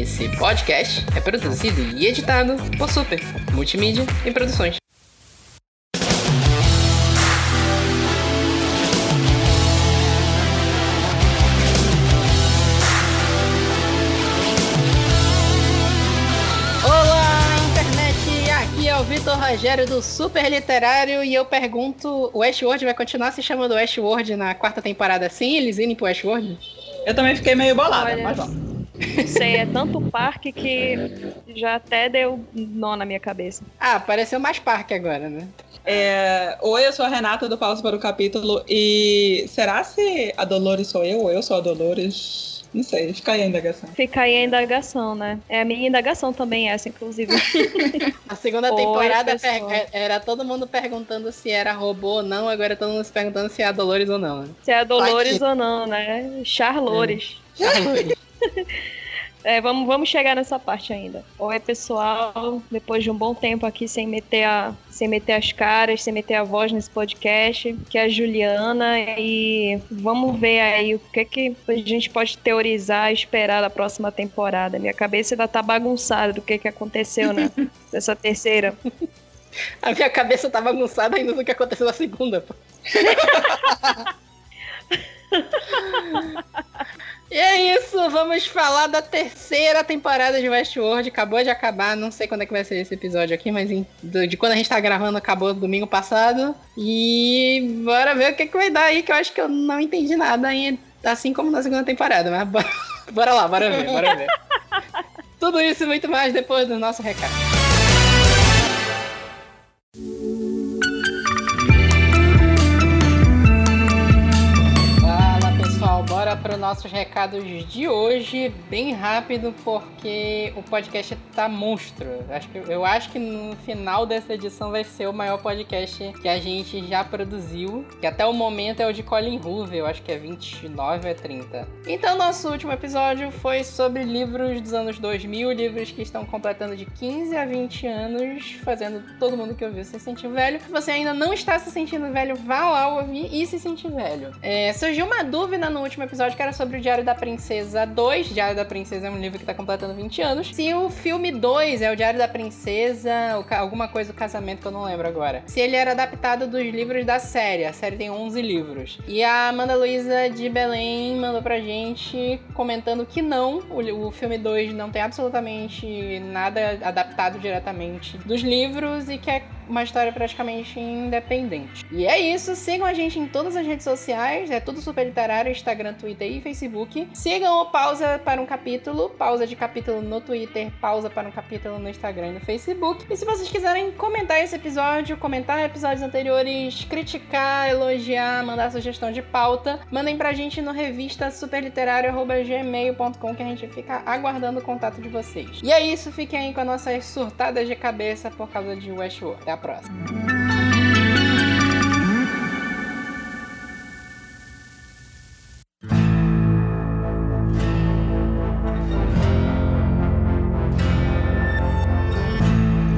Esse podcast é produzido e editado por Super Multimídia e Produções. Vitor Rogério do Super Literário e eu pergunto: o Westworld vai continuar se chamando Westworld na quarta temporada assim? Eles irem pro Westworld? Eu também fiquei meio bolada, Olha, mas vamos. Não sei, é tanto parque que já até deu nó na minha cabeça. Ah, pareceu mais parque agora, né? É... Oi, eu sou a Renata do Pausa para o Capítulo e será se a Dolores sou eu ou eu sou a Dolores? Não sei, fica aí a indagação. Fica aí a indagação, né? É a minha indagação também essa, inclusive. a segunda temporada Oi, era todo mundo perguntando se era robô ou não, agora todo mundo se perguntando se é a Dolores ou não. Né? Se é a Dolores ou não, né? Charlores. É. Charlores. É, vamos, vamos chegar nessa parte ainda. Oi, pessoal. Depois de um bom tempo aqui sem meter, a, sem meter as caras, sem meter a voz nesse podcast, que é a Juliana. E vamos ver aí o que, que a gente pode teorizar e esperar da próxima temporada. Minha cabeça ainda tá bagunçada do que, que aconteceu, né? Dessa terceira. A minha cabeça tá bagunçada ainda do que aconteceu na segunda, pô. E é isso, vamos falar da terceira temporada de Westworld. Acabou de acabar, não sei quando é que vai ser esse episódio aqui, mas de quando a gente tá gravando acabou domingo passado. E bora ver o que, que vai dar aí, que eu acho que eu não entendi nada ainda, assim como na segunda temporada, mas bora, bora lá, bora ver, bora ver. Tudo isso e muito mais depois do nosso recado. Bora para os nossos recados de hoje, bem rápido, porque o podcast tá monstro. Acho que, eu acho que no final dessa edição vai ser o maior podcast que a gente já produziu, que até o momento é o de Colin Hoover, eu acho que é 29 ou é 30. Então, nosso último episódio foi sobre livros dos anos 2000, livros que estão completando de 15 a 20 anos, fazendo todo mundo que ouviu se sentir velho. Se você ainda não está se sentindo velho, vá lá ouvir e se sentir velho. É, surgiu uma dúvida no último episódio que era sobre o Diário da Princesa 2. Diário da Princesa é um livro que tá completando 20 anos. Se o filme 2 é o Diário da Princesa, alguma coisa do casamento que eu não lembro agora. Se ele era adaptado dos livros da série. A série tem 11 livros. E a Amanda Luiza de Belém mandou pra gente comentando que não, o, o filme 2 não tem absolutamente nada adaptado diretamente dos livros e que é uma história praticamente independente. E é isso, sigam a gente em todas as redes sociais, é tudo super literário, Instagram, Twitter e Facebook. Sigam o Pausa para um Capítulo, pausa de capítulo no Twitter, pausa para um capítulo no Instagram e no Facebook. E se vocês quiserem comentar esse episódio, comentar episódios anteriores, criticar, elogiar, mandar sugestão de pauta, mandem pra gente no revista superliterário.gmail.com que a gente fica aguardando o contato de vocês. E é isso, fiquem aí com as nossas surtadas de cabeça por causa de Westworld a próxima.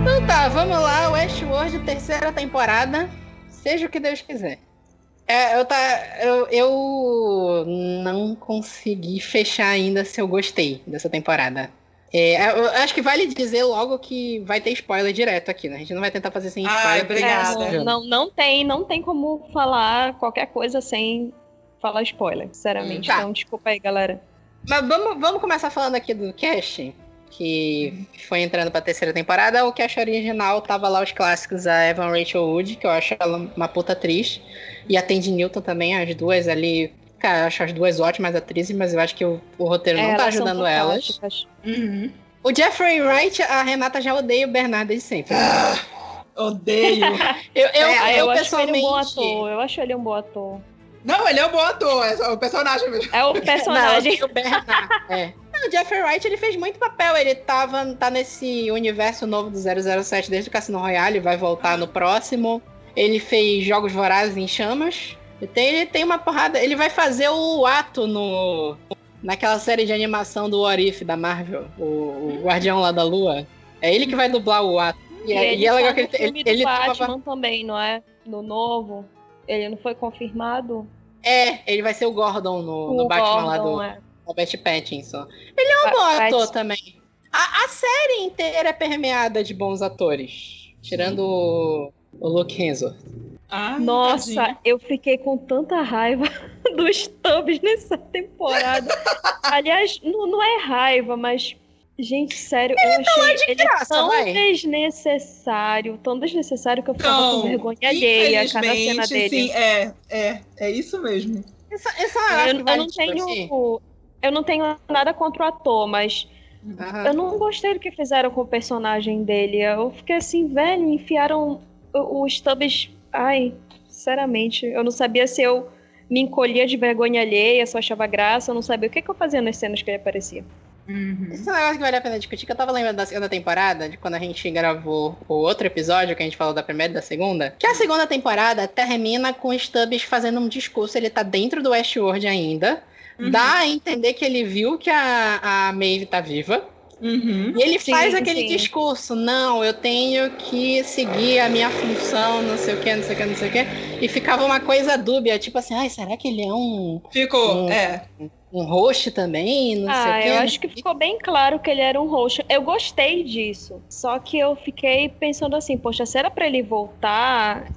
Então tá, vamos lá, Westworld, terceira temporada. Seja o que Deus quiser. É, eu, tá, eu, eu não consegui fechar ainda se eu gostei dessa temporada. É, eu acho que vale dizer logo que vai ter spoiler direto aqui, né? A gente não vai tentar fazer sem spoiler. Ah, obrigada. É, não, não tem, não tem como falar qualquer coisa sem falar spoiler, sinceramente. Tá. Então, desculpa aí, galera. Mas vamos, vamos começar falando aqui do cast, que foi entrando pra terceira temporada. O cast original tava lá os clássicos, a Evan Rachel Wood, que eu acho ela uma puta atriz, e a Tandy Newton também, as duas ali Cara, eu acho as duas ótimas atrizes, mas eu acho que o, o roteiro é, não tá ajudando elas. Uhum. O Jeffrey Wright, a Renata já odeia o Bernardo desde sempre. Ah, odeio. eu, eu, é, eu, eu pessoalmente... ele um bom ator. Eu acho ele um bom ator. Não, ele é um bom ator, é o personagem mesmo. É o personagem. Não, o Bernardo. é. o Jeffrey Wright ele fez muito papel. Ele tava, tá nesse universo novo do 007 desde o Cassino Royale, vai voltar no próximo. Ele fez Jogos Vorazes em Chamas. Tem, ele tem uma porrada. Ele vai fazer o ato no. Naquela série de animação do What If da Marvel, o, o Guardião lá da Lua. É ele que vai dublar o ato. E, e, é, e é legal que ele, ele, ele Batman também, não é? No novo. Ele não foi confirmado? É, ele vai ser o Gordon no, o no Batman Gordon, lá do. É. Robert Pattinson. Ele é um bom ator também. A, a, série inteira é permeada de bons atores. Tirando o, o Luke Hemsworth. Ai, Nossa, tadinha. eu fiquei com tanta raiva dos Tubbs nessa temporada. Aliás, não, não é raiva, mas Gente, sério, ele eu achei é ele graça, tão vai. desnecessário, tão desnecessário que eu ficava não, com vergonha alheia cada cena dele. Sim, é, é, é isso mesmo. Essa, essa é eu, eu não tenho, eu não tenho nada contra o ator, mas uhum. eu não gostei do que fizeram com o personagem dele. Eu fiquei assim, velho, enfiaram os Stubbs. Ai, sinceramente, eu não sabia se eu me encolhia de vergonha alheia, se eu achava graça, eu não sabia o que, que eu fazia nas cenas que ele aparecia. Uhum. Esse é um negócio que vale a pena discutir, que eu tava lembrando da segunda temporada, de quando a gente gravou o outro episódio, que a gente falou da primeira e da segunda, que a segunda temporada termina com o Stubbs fazendo um discurso, ele tá dentro do Westworld ainda, uhum. dá a entender que ele viu que a, a Maeve tá viva, Uhum. E ele sim, faz aquele sim. discurso, não, eu tenho que seguir a minha função, não sei o que, não sei o que, não sei o que. E ficava uma coisa dúbia, tipo assim, ai, será que ele é um. Ficou, um, é. Um host também, não ah, sei o que. Eu acho que ficou bem claro que ele era um host. Eu gostei disso. Só que eu fiquei pensando assim, poxa, se era pra ele voltar,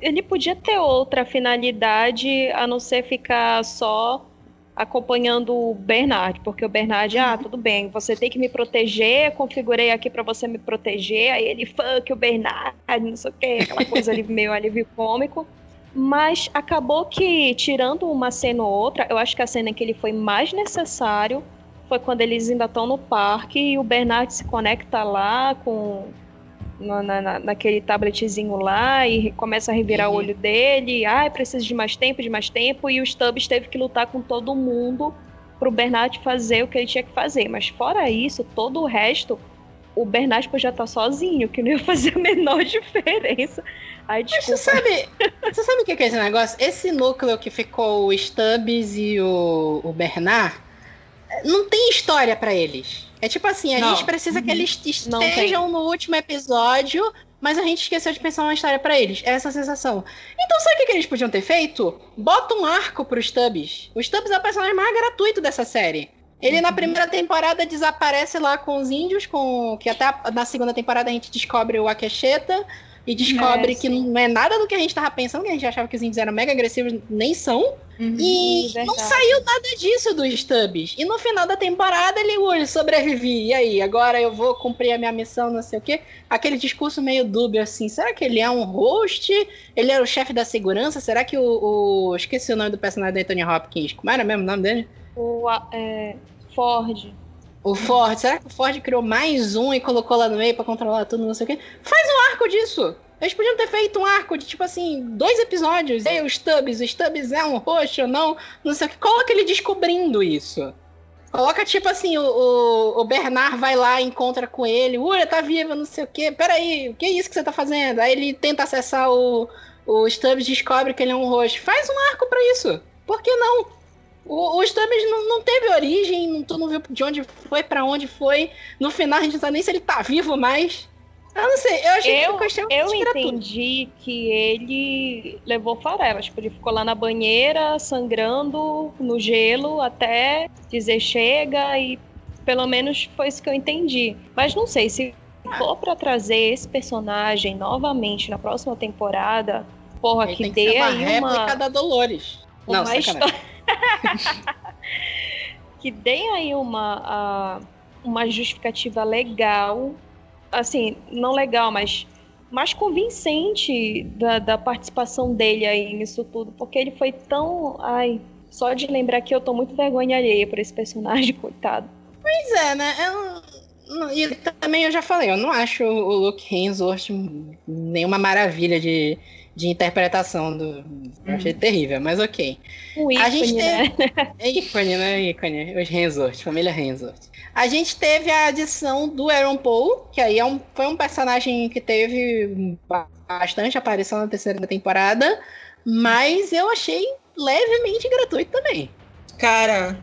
ele podia ter outra finalidade a não ser ficar só acompanhando o Bernard, porque o Bernard, ah, tudo bem, você tem que me proteger, configurei aqui para você me proteger, aí ele, fuck o Bernard, não sei o que, aquela coisa ali meio alívio cômico. Mas acabou que, tirando uma cena ou outra, eu acho que a cena em que ele foi mais necessário foi quando eles ainda estão no parque e o Bernard se conecta lá com na, na, naquele tabletzinho lá e começa a revirar uhum. o olho dele. Ai, ah, precisa de mais tempo, de mais tempo. E o Stubbs teve que lutar com todo mundo pro Bernard fazer o que ele tinha que fazer. Mas fora isso, todo o resto, o Bernard podia estar sozinho, que não ia fazer a menor diferença. Ai, Mas você sabe, você sabe o que é esse negócio? Esse núcleo que ficou o Stubbs e o, o Bernard, não tem história para eles. É tipo assim, a não. gente precisa que uhum. eles estejam no último episódio, mas a gente esqueceu de pensar uma história para eles. É essa a sensação. Então, sabe o que, que eles podiam ter feito? Bota um arco pro Stubbs. O Stubbs é o personagem mais gratuito dessa série. Ele na uhum. primeira temporada desaparece lá com os índios, com que até na segunda temporada a gente descobre o Akesheta e descobre é, que não é nada do que a gente tava pensando, que a gente achava que os índios eram mega agressivos, nem são. Uhum, e verdade. não saiu nada disso dos Stubbs. E no final da temporada ele, ui, sobrevivi. E aí, agora eu vou cumprir a minha missão, não sei o quê. Aquele discurso meio dúbio assim. Será que ele é um host? Ele era o chefe da segurança? Será que o, o. Esqueci o nome do personagem do Anthony Hopkins. Como era mesmo o nome dele? O é, Ford. O Ford, será que o Ford criou mais um e colocou lá no meio para controlar tudo, não sei o quê? Faz um arco disso! Eles podiam ter feito um arco de, tipo assim, dois episódios. E aí, o Stubbs, o Stubbs é um roxo ou não? Não sei o que. Coloca ele descobrindo isso. Coloca, tipo assim, o, o, o Bernard vai lá, encontra com ele. Ura, tá viva, não sei o quê. Peraí, o que é isso que você tá fazendo? Aí ele tenta acessar o, o Stubbs, descobre que ele é um roxo. Faz um arco para isso. Por que não? O, o Stubbs não, não teve origem, tu não viu de onde foi, para onde foi. No final a gente não sabe nem se ele tá vivo mais. Eu não sei, eu achei eu, que Eu entendi que ele levou farela. Tipo, ele ficou lá na banheira, sangrando no gelo, até dizer chega e pelo menos foi isso que eu entendi. Mas não sei, se for para trazer esse personagem novamente na próxima temporada, porra, que dê aí uma... réplica da Dolores. Uma não, história... que dê aí uma, uma justificativa legal assim, não legal, mas mais convincente da, da participação dele aí nisso tudo, porque ele foi tão. Ai, só de lembrar que eu tô muito vergonha alheia por esse personagem, coitado. Pois é, né? Eu, e também eu já falei, eu não acho o Luke Hemsworth nenhuma maravilha de, de interpretação do. Eu achei terrível, mas ok. O ícone, a gente né? É ícone, né? Ícone. Os Hemsworth, família Hemsworth. A gente teve a adição do Aaron Paul, que aí é um, foi um personagem que teve bastante aparição na terceira temporada, mas eu achei levemente gratuito também. Cara,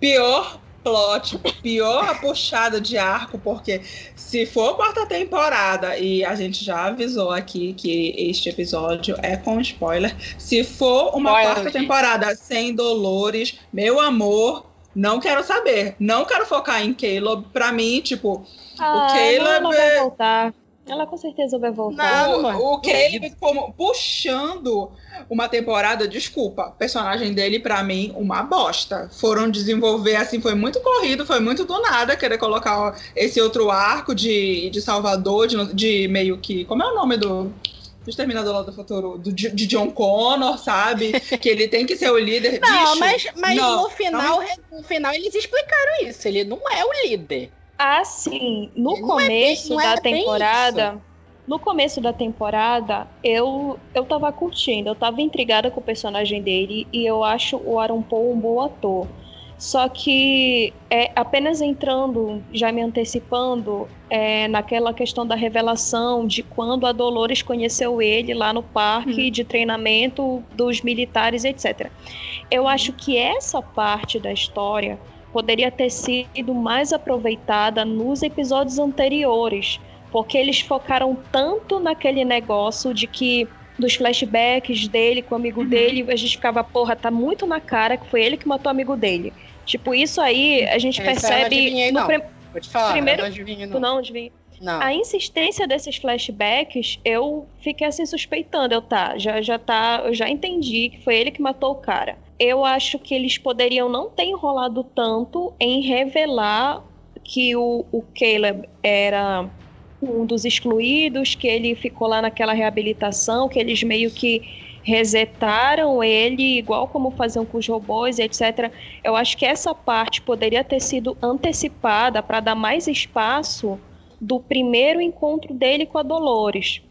pior plot, pior puxada de arco, porque se for quarta temporada, e a gente já avisou aqui que este episódio é com spoiler, se for uma spoiler, quarta gente. temporada sem Dolores, meu amor, Não quero saber. Não quero focar em Caleb. Pra mim, tipo, ah, o Caleb. Ela vai voltar. Ela com certeza vai voltar. Não, o, o Caleb como puxando uma temporada, desculpa, personagem dele para mim uma bosta. Foram desenvolver assim, foi muito corrido, foi muito do nada querer colocar esse outro arco de, de Salvador, de, de meio que, como é o nome do do Exterminador lá do Futuro, do, de John Connor, sabe? que ele tem que ser o líder. Não, Bicho, mas, mas não, no, final, no final eles explicaram isso. Ele não é o líder. Assim, no Não é começo bem- da é bem temporada, no começo da temporada, eu eu tava curtindo, eu tava intrigada com o personagem dele e eu acho o Aaron Paul um bom ator. Só que é apenas entrando, já me antecipando, é, naquela questão da revelação de quando a Dolores conheceu ele lá no parque de treinamento dos militares, etc. Eu acho que essa parte da história poderia ter sido mais aproveitada nos episódios anteriores, porque eles focaram tanto naquele negócio de que dos flashbacks dele com o amigo dele, a gente ficava, porra, tá muito na cara que foi ele que matou o amigo dele. Tipo, isso aí a gente Essa eu não percebe adivinhei, no não. prim- Vou te falar, Primeiro- eu não adivinho, Tu não. não, adivinha? Não. A insistência desses flashbacks, eu fiquei assim suspeitando. Eu tá, já, já tá, eu já entendi que foi ele que matou o cara. Eu acho que eles poderiam não ter enrolado tanto em revelar que o, o Caleb era um dos excluídos, que ele ficou lá naquela reabilitação, que eles meio que resetaram ele, igual como faziam com os robôs, etc. Eu acho que essa parte poderia ter sido antecipada para dar mais espaço do primeiro encontro dele com a Dolores.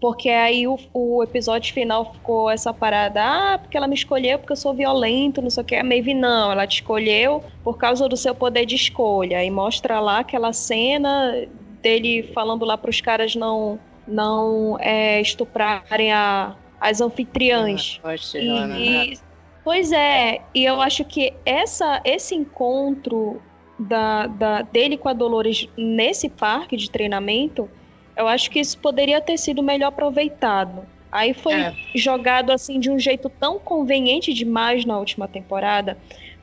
Porque aí o, o episódio final ficou essa parada, ah, porque ela me escolheu porque eu sou violento, não sei o que. A Maeve não, ela te escolheu por causa do seu poder de escolha. E mostra lá aquela cena dele falando lá para os caras não, não é, estuprarem a, as anfitriãs. Poxa, E- e- pois é, e eu acho que essa, esse encontro da, da- dele com a Dolores nesse parque de treinamento, eu acho que isso poderia ter sido melhor aproveitado. Aí foi É. jogado assim de um jeito tão conveniente demais na última temporada,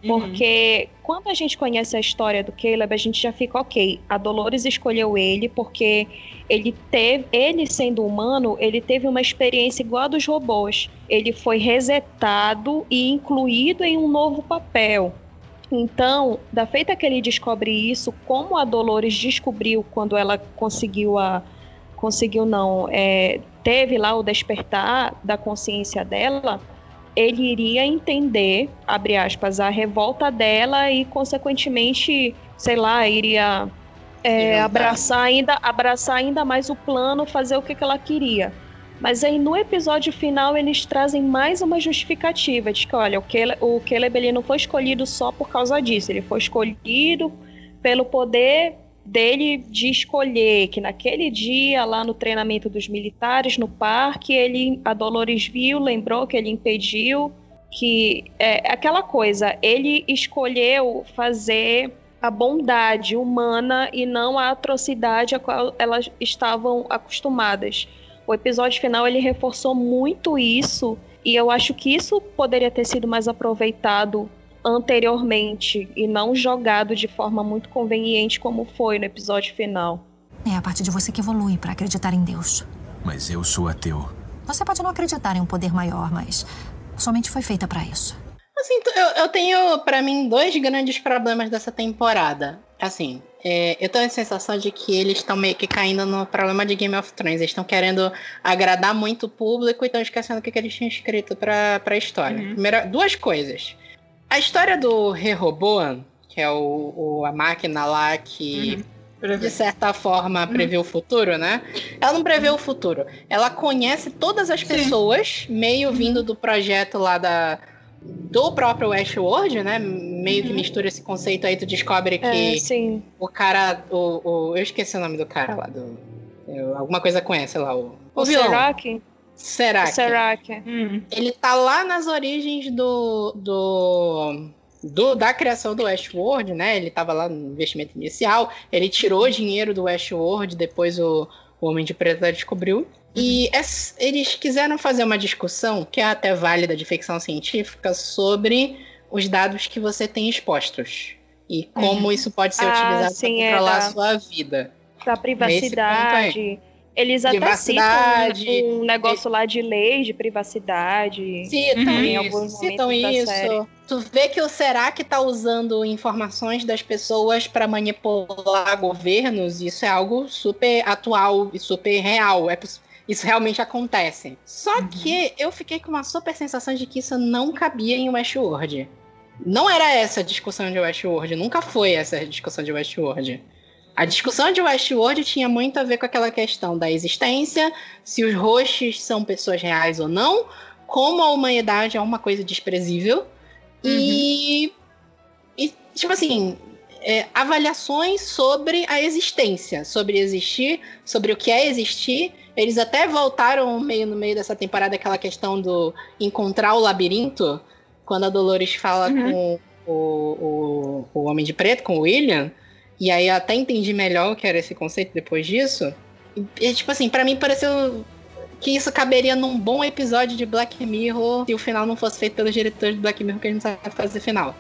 porque quando a gente conhece a história do Caleb, a gente já fica ok. A Dolores escolheu ele porque ele teve, ele sendo humano, ele teve uma experiência igual a dos robôs. Ele foi resetado e incluído em um novo papel. Então, da feita que ele descobre isso, como a Dolores descobriu quando ela conseguiu a conseguiu não, é, teve lá o despertar da consciência dela, ele iria entender, abre aspas, a revolta dela e, consequentemente, sei lá, iria é, abraçar, ainda, abraçar ainda mais o plano, fazer o que, que ela queria. Mas aí no episódio final eles trazem mais uma justificativa de que, olha, o Caleb, o Caleb ele não foi escolhido só por causa disso, ele foi escolhido pelo poder dele de escolher, que naquele dia lá no treinamento dos militares no parque, ele a Dolores viu, lembrou que ele impediu que é aquela coisa, ele escolheu fazer a bondade humana e não a atrocidade a qual elas estavam acostumadas. O episódio final ele reforçou muito isso e eu acho que isso poderia ter sido mais aproveitado anteriormente e não jogado de forma muito conveniente como foi no episódio final. É a parte de você que evolui para acreditar em Deus. Mas eu sou ateu. Você pode não acreditar em um poder maior, mas sua mente foi feita para isso. Assim, eu, eu tenho, pra mim, dois grandes problemas dessa temporada. Assim, é, eu tenho a sensação de que eles estão meio que caindo no problema de Game of Thrones. Eles estão querendo agradar muito o público e estão esquecendo o que, que eles tinham escrito pra, pra história. Primeira, duas coisas. A história do Rehoboam, que é o, o- a máquina lá que de certa forma, prevê o futuro, né? Ela não prevê o futuro. Ela conhece todas as pessoas, meio vindo do projeto lá da do próprio Westworld, né? Meio que mistura esse conceito aí, tu descobre que É, sim. o cara, o, o- eu esqueci o nome do cara lá do eu- alguma coisa com esse lá, o, O vilão. Serac? Será O que Serac. Hum. ele tá lá nas origens do, do, do- da criação do Westworld, né? Ele tava lá no investimento inicial, ele tirou dinheiro do Westworld, depois o, o Homem de Preto descobriu. E es- eles quiseram fazer uma discussão, que é até válida de ficção científica, sobre os dados que você tem expostos e como uhum. isso pode ser ah, utilizado para controlar é, da, a sua vida. Da privacidade. Eles até citam um negócio lá de lei de privacidade. Citam uhum. alguns citam isso. Tu vê que o Serac tá usando informações das pessoas para manipular governos, isso é algo super atual e super real. É, isso realmente acontece. Só uhum. que eu fiquei com uma super sensação de que isso não cabia em Westworld. Não era essa a discussão de Westworld, nunca foi essa a discussão de Westworld. A discussão de Westworld tinha muito a ver com aquela questão da existência, se os hosts são pessoas reais ou não, como a humanidade é uma coisa desprezível. Uhum. E, e, tipo assim, é, avaliações sobre a existência, sobre existir, sobre o que é existir. Eles até voltaram meio no meio dessa temporada aquela questão do encontrar o labirinto, quando a Dolores fala uhum. com o, o, o Homem de Preto, com o William. E aí eu até entendi melhor o que era esse conceito depois disso. E, tipo assim, para mim pareceu que isso caberia num bom episódio de Black Mirror se o final não fosse feito pelos diretores de Black Mirror, que a gente sabe fazer final.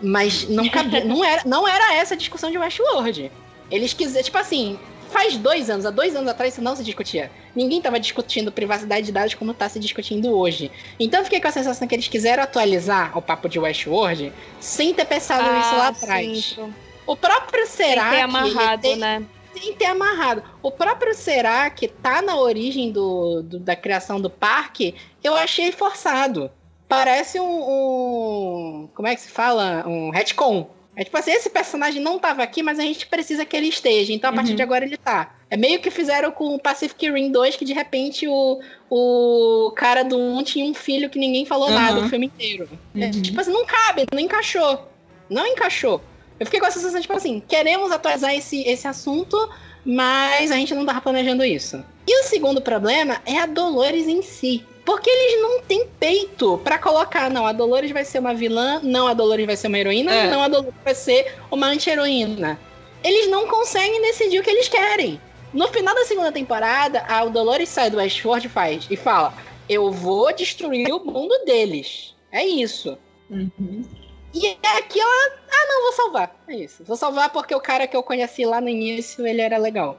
Mas não cabia, não era, não era essa a discussão de Westworld. Eles quiseram, tipo assim, faz dois anos, há dois anos atrás isso não se discutia. Ninguém estava discutindo privacidade de dados como está se discutindo hoje. Então eu fiquei com a sensação que eles quiseram atualizar o papo de Westworld sem ter pensado ah, nisso lá atrás. O próprio Será Tem que ter amarrado, tem, né? Tem ter amarrado. O próprio Será que tá na origem do, do, da criação do parque, eu achei forçado. Parece um, um, Como é que se fala? Um retcon. É tipo assim, esse personagem não tava aqui, mas a gente precisa que ele esteja. Então, a partir uhum. de agora, ele tá. É meio que fizeram com o Pacific Rim 2, que de repente o, o cara do 1 tinha um filho que ninguém falou uhum. nada o filme inteiro. É, uhum. É, tipo assim, não cabe, não encaixou. Não encaixou. Eu fiquei com a sensação, tipo assim, queremos atualizar esse, esse assunto, mas a gente não tava planejando isso. E o segundo problema é a Dolores em si. Porque eles não têm peito para colocar, não, a Dolores vai ser uma vilã, não, a Dolores vai ser uma heroína, é. não, a Dolores vai ser uma anti-heroína. Eles não conseguem decidir o que eles querem. No final da segunda temporada, a Dolores sai do Westworld e faz e fala: Eu vou destruir o mundo deles. É isso. Uhum. E aqui ela. Ah, não, vou salvar. É isso. Vou salvar porque o cara que eu conheci lá no início, ele era legal.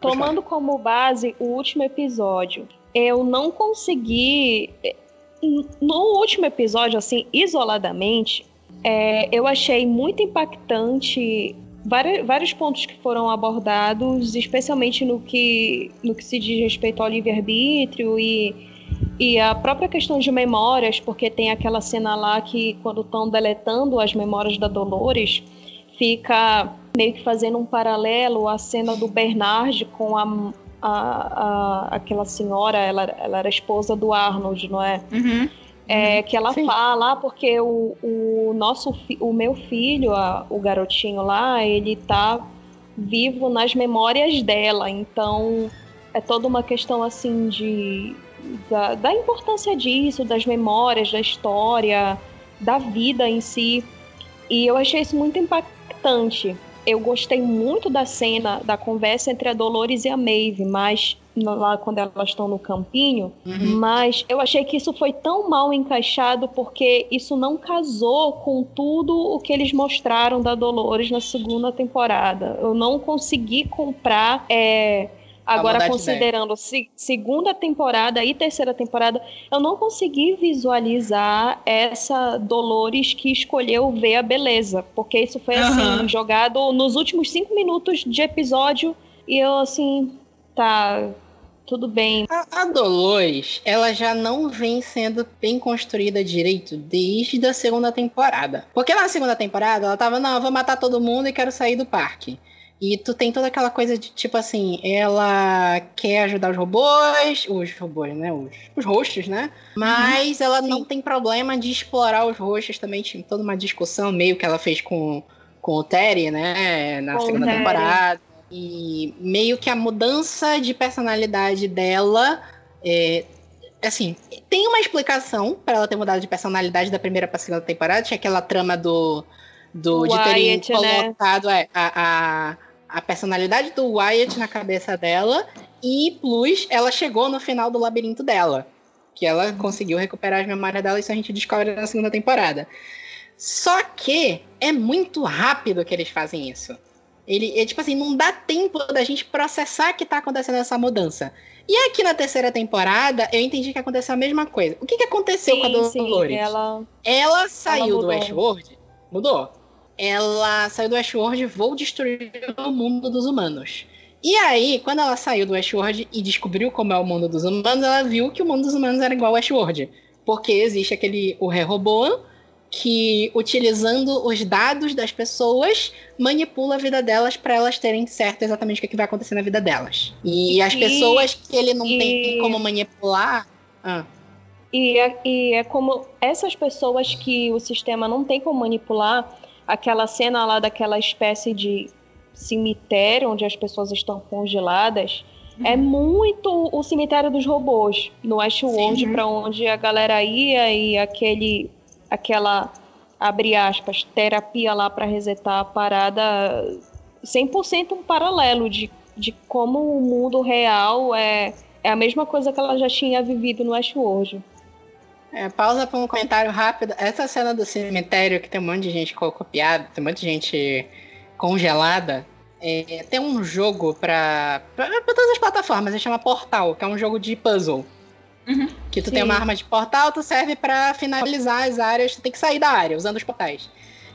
Tomando como base o último episódio, eu não consegui. No último episódio, assim, isoladamente, é, eu achei muito impactante vários, vários pontos que foram abordados, especialmente no que, no que se diz respeito ao livre-arbítrio e e a própria questão de memórias, porque tem aquela cena lá que quando estão deletando as memórias da Dolores, fica meio que fazendo um paralelo à cena do Bernard com a, a, a aquela senhora, ela, ela era esposa do Arnold, não é? Uhum. É, que ela Sim. fala, ah, porque o, o nosso o meu filho, a, o garotinho lá, ele tá vivo nas memórias dela, então é toda uma questão assim de da, da importância disso, das memórias, da história, da vida em si. E eu achei isso muito impactante. Eu gostei muito da cena, da conversa entre a Dolores e a Maeve, mas lá quando elas estão no campinho, uhum. mas eu achei que isso foi tão mal encaixado porque isso não casou com tudo o que eles mostraram da Dolores na segunda temporada. Eu não consegui comprar é, Agora, considerando se, segunda temporada e terceira temporada, eu não consegui visualizar essa Dolores que escolheu ver a beleza. Porque isso foi, assim, jogado nos últimos cinco minutos de episódio. E eu, assim, tá. Tudo bem. A, a Dolores, ela já não vem sendo bem construída direito desde a segunda temporada. Porque na segunda temporada ela tava, não, eu vou matar todo mundo e quero sair do parque. E tu tem toda aquela coisa de tipo assim, ela quer ajudar os robôs, os robôs, né? Os, os hosts, né? Mas uhum, ela sim. não tem problema de explorar os hosts também. Tinha toda uma discussão meio que ela fez com, com o Terry, né? Na com segunda temporada. E meio que a mudança de personalidade dela. É, assim, tem uma explicação para ela ter mudado de personalidade da primeira pra segunda temporada. Tinha aquela trama do. do de terem né? colocado né? a, a a personalidade do Wyatt na cabeça dela e plus ela chegou no final do labirinto dela, que ela conseguiu recuperar as memórias dela, isso a gente descobre na segunda temporada. Só que é muito rápido que eles fazem isso. Ele, é tipo assim, não dá tempo da gente processar que tá acontecendo essa mudança. E aqui na terceira temporada, eu entendi que aconteceu a mesma coisa. O que, que aconteceu sim, com a Dolores? Sim, ela... ela saiu ela do Westworld. Mudou. Ela saiu do Westworld e vou destruir o mundo dos humanos. E aí, quando ela saiu do Westworld e descobriu como é o mundo dos humanos, ela viu que o mundo dos humanos era igual ao Westworld. Porque existe aquele o Rehoboam, que utilizando os dados das pessoas manipula a vida delas para elas terem certo exatamente o que, vai acontecer na vida delas. E as e, pessoas que ele não e, tem como manipular. Ah. E, é, e é como essas pessoas que o sistema não tem como manipular, aquela cena lá daquela espécie de cemitério onde as pessoas estão congeladas. Uhum. É muito o cemitério dos robôs no Westworld, para onde a galera ia e aquele aquela, abre aspas, terapia lá para resetar a parada 100% um paralelo de, de como o mundo real é, é a mesma coisa que ela já tinha vivido no Westworld. É, pausa para um comentário rápido. Essa cena do cemitério que tem um monte de gente copiada, tem um monte de gente congelada. É, tem um jogo para todas as plataformas, ele chama Portal, que é um jogo de puzzle. Uhum. Que tu Sim. tem uma arma de portal, tu serve para finalizar as áreas, tu tem que sair da área usando os portais.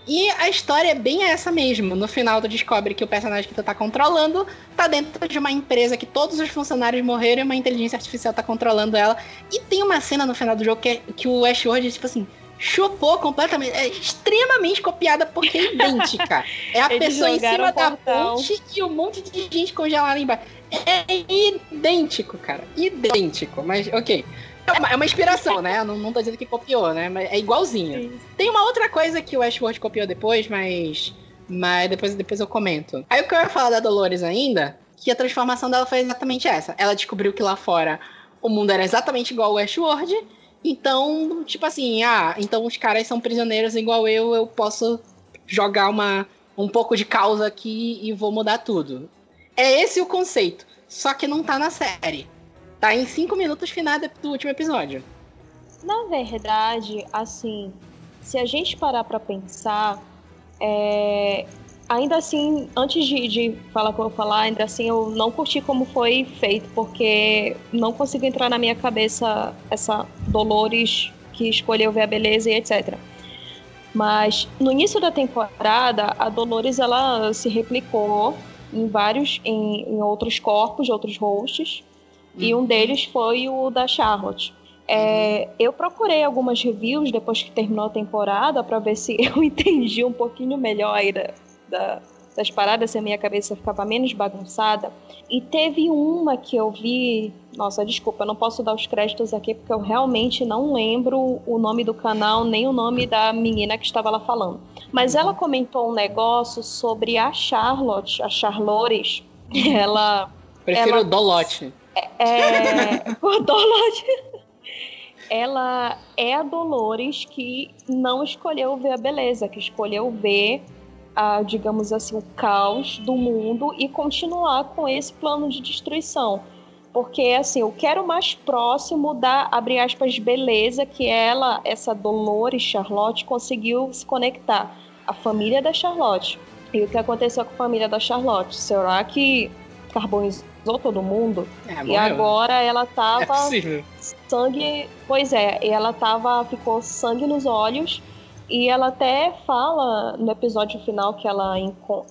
E a história é bem essa mesmo. No final, tu descobre que o personagem que tu tá controlando tá dentro de uma empresa que todos os funcionários morreram e uma inteligência artificial tá controlando ela. E tem uma cena no final do jogo que, é, que o Westworld, tipo assim, chupou completamente. É extremamente copiada porque é idêntica. É a Eles pessoa em cima da ponte e um monte de gente congelada embaixo. É idêntico, cara. Idêntico. Mas, ok. É uma, é uma inspiração, né? Não, não tô dizendo que copiou, né? Mas é igualzinho. Sim. Tem uma outra coisa que o Westworld copiou depois, mas. Mas depois, depois eu comento. Aí o que eu ia falar da Dolores ainda, que a transformação dela foi exatamente essa. Ela descobriu que lá fora o mundo era exatamente igual ao Westworld. Então, tipo assim, ah, então os caras são prisioneiros igual eu, eu posso jogar uma, um pouco de causa aqui e vou mudar tudo. É esse o conceito. Só que não tá na série. Tá em cinco minutos finais do último episódio. Na verdade, assim, se a gente parar pra pensar, é... ainda assim, antes de, de falar como eu falar, ainda assim eu não curti como foi feito, porque não consigo entrar na minha cabeça essa Dolores que escolheu ver a beleza e etc. Mas no início da temporada, a Dolores ela se replicou em vários, em, em outros corpos outros hosts. Uhum. E um uhum. deles foi o da Charlotte. É, eu procurei algumas reviews depois que terminou a temporada para ver se eu entendi um pouquinho melhor aí da, da, das paradas, se a minha cabeça ficava menos bagunçada. E teve uma que eu vi. Nossa, desculpa, eu não posso dar os créditos aqui porque eu realmente não lembro o nome do canal nem o nome da menina que estava lá falando. Mas ela comentou um negócio sobre a Charlotte, a Charlores. Ela. Prefiro ela, o Dolote. É, o Dolote. Ela é a Dolores que não escolheu ver a beleza, que escolheu ver a, digamos assim, o caos do mundo e continuar com esse plano de destruição. Porque, assim, eu quero mais próximo da, abre aspas, beleza que ela, essa Dolores Charlotte, conseguiu se conectar. A família da Charlotte. E o que aconteceu com a família da Charlotte? Será que carbonizou todo mundo? É, e agora ela tava. É sangue. Pois é, ela tava. Ficou sangue nos olhos e ela até fala no episódio final que ela,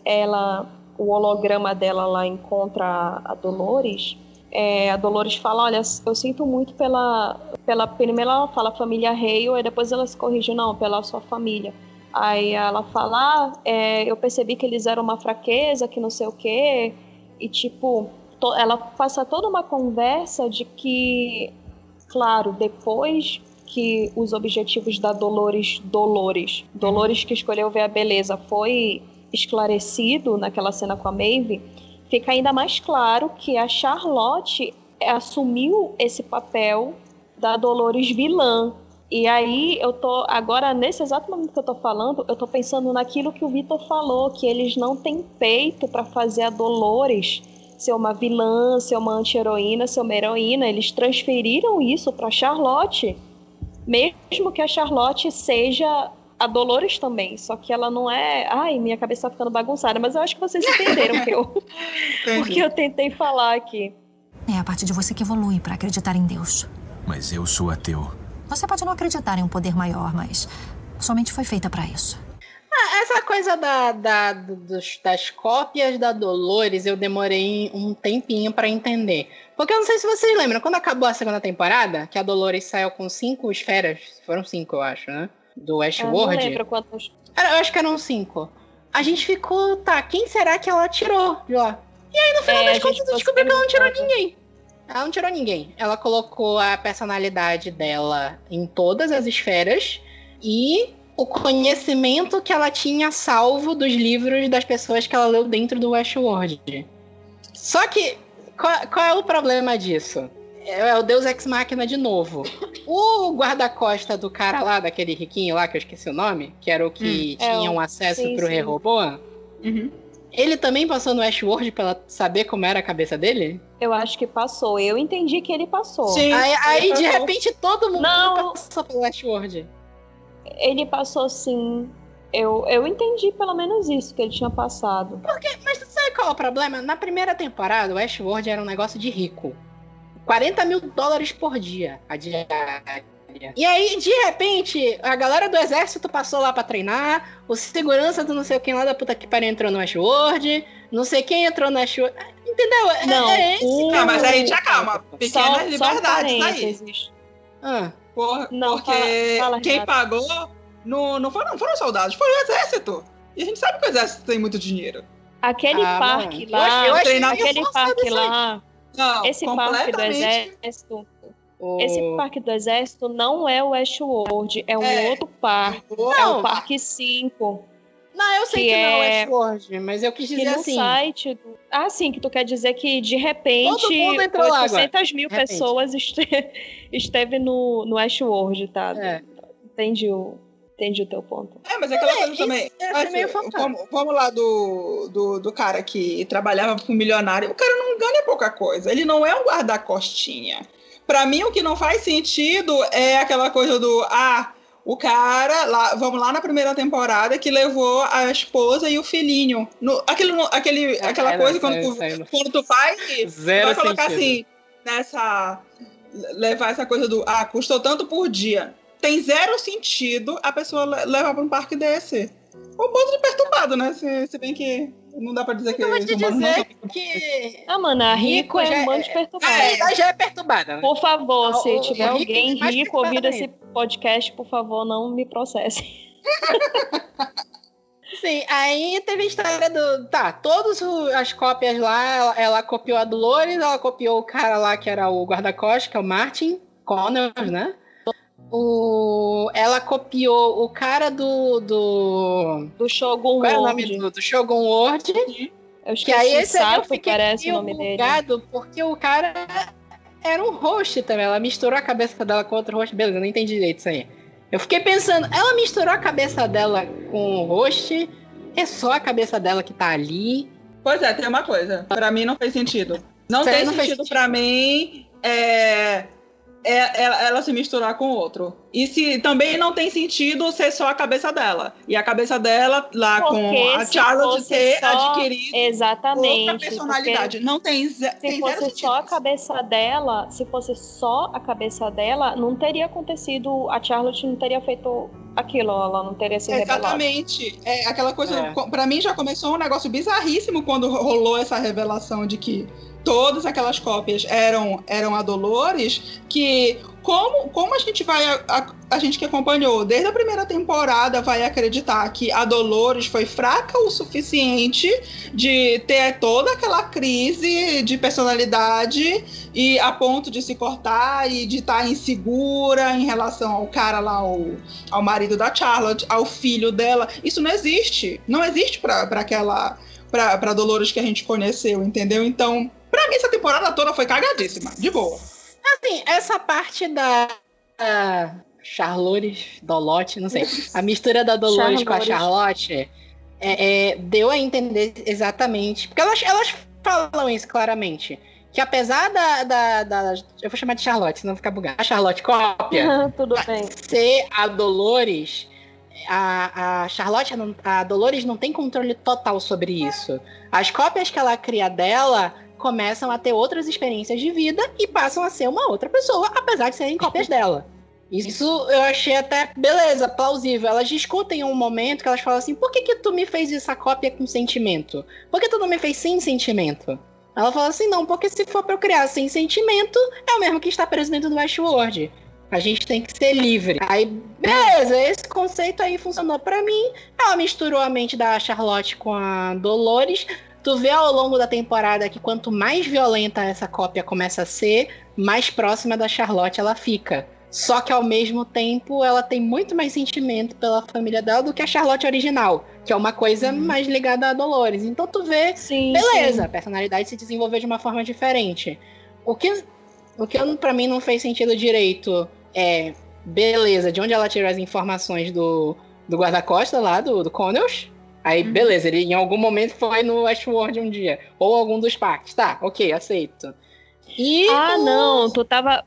ela o holograma dela lá encontra a Dolores. É, a Dolores fala, olha, eu sinto muito pela, pela primeiro ela fala família Hale, e depois ela se corrige, não, pela sua família. Aí ela fala, ah, é, eu percebi que eles eram uma fraqueza, que não sei o quê, e tipo, to, ela passa toda uma conversa de que, claro, depois que os objetivos da Dolores Dolores, Dolores que escolheu ver a beleza, foi esclarecido naquela cena com a Maeve, fica ainda mais claro que a Charlotte assumiu esse papel da Dolores vilã. E aí eu tô agora nesse exato momento que eu tô falando, eu tô pensando naquilo que o Vitor falou, que eles não têm peito para fazer a Dolores ser uma vilã, ser uma anti-heroína, ser uma heroína. Eles transferiram isso para Charlotte mesmo que a Charlotte seja a Dolores também, só que ela não é. Ai, minha cabeça tá ficando bagunçada, mas eu acho que vocês entenderam que eu, o que eu tentei falar aqui. É a parte de você que evolui para acreditar em Deus. Mas eu sou ateu. Você pode não acreditar em um poder maior, mas somente foi feita para isso. Essa coisa da, da, dos, das cópias da Dolores eu demorei um tempinho para entender. Porque eu não sei se vocês lembram, quando acabou a segunda temporada, que a Dolores saiu com cinco esferas, foram cinco, eu acho, né? Do Westworld. Eu não lembro quantos. Eu acho que eram cinco. A gente ficou, tá, quem será que ela tirou de lá? E aí, no final é, das contas, descobriu que ela não tirou ninguém. Ela não tirou ninguém. Ela colocou a personalidade dela em todas as esferas e o conhecimento que ela tinha salvo dos livros das pessoas que ela leu dentro do Westworld. Só que, qual, qual é o problema disso? É, é o Deus Ex Machina de novo. O guarda-costa do cara lá, daquele riquinho lá, que eu esqueci o nome, que era o que hum, tinha é um acesso sim, pro Rei Uhum. Ele também passou no Westworld pra ela saber como era a cabeça dele? Eu acho que passou. Eu entendi que ele passou. Sim, aí, aí de repente todo mundo Não. passou pelo Westworld. Ele passou sim. Eu, eu entendi pelo menos isso que ele tinha passado. Porque, mas sabe qual é o problema? Na primeira temporada, o Westworld era um negócio de rico. 40 mil dólares por dia a diária. E aí, de repente, a galera do exército passou lá para treinar, o segurança do não sei quem lá da puta que pariu entrou no Westworld, não sei quem entrou no Westworld. Entendeu? É, não, é, esse, o... Ah, mas aí já calma. Pequenas só, liberdades só aí. Ah. Por, não, porque fala, fala, quem pagou não, não, foram, não foram soldados, foi o exército. E a gente sabe que o exército tem muito dinheiro. Aquele ah, parque lá, eu achei, eu aquele parque lá, não, esse parque do exército o... Esse parque do exército não é o Westworld, é um é. outro parque. Não. É o Parque 5. Não, eu sei que, que é... não é Westworld, mas eu quis dizer que no assim. site do... Ah, sim, que tu quer dizer que de repente 800 mil pessoas esteve, esteve no, no Westworld, tá? É. Entendi o, entendi o teu ponto. É, mas é aquela é, coisa também. Assim, vamos, vamos, lá do, do, do, cara que trabalhava com um milionário. O cara não ganha pouca coisa. Ele não é um guarda-costinha. Para mim, o que não faz sentido é aquela coisa do. Ah, o cara, lá, vamos lá na primeira temporada, que levou a esposa e o filhinho. No, aquilo, aquele, é, aquela é, coisa, quando, tu, quando tu faz, Zero vai colocar sentido. assim, nessa. Levar essa coisa do. Ah, custou tanto por dia. Tem zero sentido a pessoa levar para um parque desse. Um bando de perturbado, né? Se, se bem que não dá pra dizer que. Eu vou te dizer que. Ah, mano, a rico, rico é um monte de perturbado. É, já é perturbada. Né? Por favor, se o, tiver o alguém rico, rico ouvindo esse podcast, por favor, não me processe. Sim, aí teve a história do. Tá, todas as cópias lá, ela, ela, copiou a Dolores, ela copiou o cara lá que era o guarda-costas, que é o Martin Connors, né? O, ela copiou o cara do. Do, do Shogun Qual World. É o nome do, do Shogun World. Eu que aí esse Sato, eu fiquei parece o nome bugado, dele. porque o cara era um host também. Ela misturou a cabeça dela com outro host. Beleza, eu não entendi direito isso aí. Eu fiquei pensando, ela misturou a cabeça dela com o host. É só a cabeça dela que tá ali. Pois é, tem uma coisa. Para mim não fez sentido. Não Sério, tem não sentido, sentido. para mim. É, é, ela, ela, se misturar com outro. E se também não tem sentido ser só a cabeça dela. E a cabeça dela lá porque com a Charlotte ter só... adquirido exatamente, outra personalidade. Não tem, se tem fosse só a cabeça dela, se fosse só a cabeça dela, não teria acontecido, a Charlotte não teria feito aquilo, ela não teria se Exatamente. É aquela coisa, é. para mim já começou um negócio bizarríssimo quando rolou essa revelação de que todas aquelas cópias eram, eram a Dolores, que como, como a gente vai. A, a, gente que acompanhou desde a primeira temporada vai acreditar que a Dolores foi fraca o suficiente de ter toda aquela crise de personalidade e a ponto de se cortar e de estar insegura em relação ao cara lá, ao, ao marido da Charlotte, ao filho dela. Isso não existe. Não existe para aquela. Para Dolores que a gente conheceu, entendeu? Então, Pra mim, essa temporada toda foi cagadíssima, de boa. Assim, essa parte da. Uh, Charlores, Dolote, não sei. A mistura da Dolores com a Charlotte é, é, deu a entender exatamente. Porque elas, elas falam isso claramente. Que apesar da, da, da, Eu vou chamar de Charlotte, senão ficar bugado. A Charlotte cópia. Tudo bem. Ser a Dolores a, a Charlotte, a Dolores não tem controle total sobre isso. As cópias que ela cria dela começam a ter outras experiências de vida e passam a ser uma outra pessoa, apesar de serem cópias dela. Isso eu achei até beleza, plausível. Elas discutem um momento que elas falam assim: por que, que tu me fez essa cópia com sentimento? Por que tu não me fez sem sentimento? Ela fala assim: não, porque se for pra eu criar sem sentimento, é o mesmo que está preso dentro do Westworld. A gente tem que ser livre. Aí, beleza, esse conceito aí funcionou para mim. Ela misturou a mente da Charlotte com a Dolores. Tu vê ao longo da temporada que quanto mais violenta essa cópia começa a ser, mais próxima da Charlotte ela fica. Só que ao mesmo tempo ela tem muito mais sentimento pela família dela do que a Charlotte original, que é uma coisa hum. mais ligada a Dolores. Então tu vê, sim, beleza, sim. a personalidade se desenvolveu de uma forma diferente. O que, o que para mim não fez sentido direito é, beleza, de onde ela tirou as informações do, do guarda-costas lá, do, do Connells. Aí, uhum. beleza, ele em algum momento foi no Westworld um dia. Ou algum dos parques. Tá, ok, aceito. E ah, não, tu tava.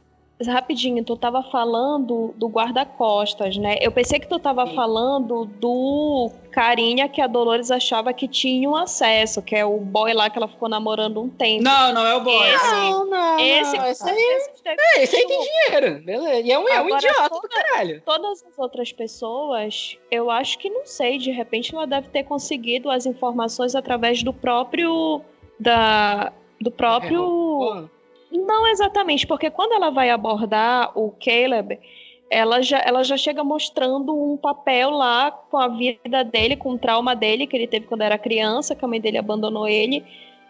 Rapidinho, tu tava falando do guarda-costas, né? Eu pensei que tu tava Sim. falando do carinha que a Dolores achava que tinha um acesso, que é o boy lá que ela ficou namorando um tempo. Não, não é o boy. Esse, não, não. Esse, não, esse, aí, esse, é, esse aí tem dinheiro, beleza. E é um, Agora, é um idiota toda, do caralho. Todas as outras pessoas, eu acho que não sei, de repente ela deve ter conseguido as informações através do próprio. da. do próprio. É, não exatamente, porque quando ela vai abordar o Caleb, ela já, ela já chega mostrando um papel lá com a vida dele, com o trauma dele que ele teve quando era criança, que a mãe dele abandonou ele.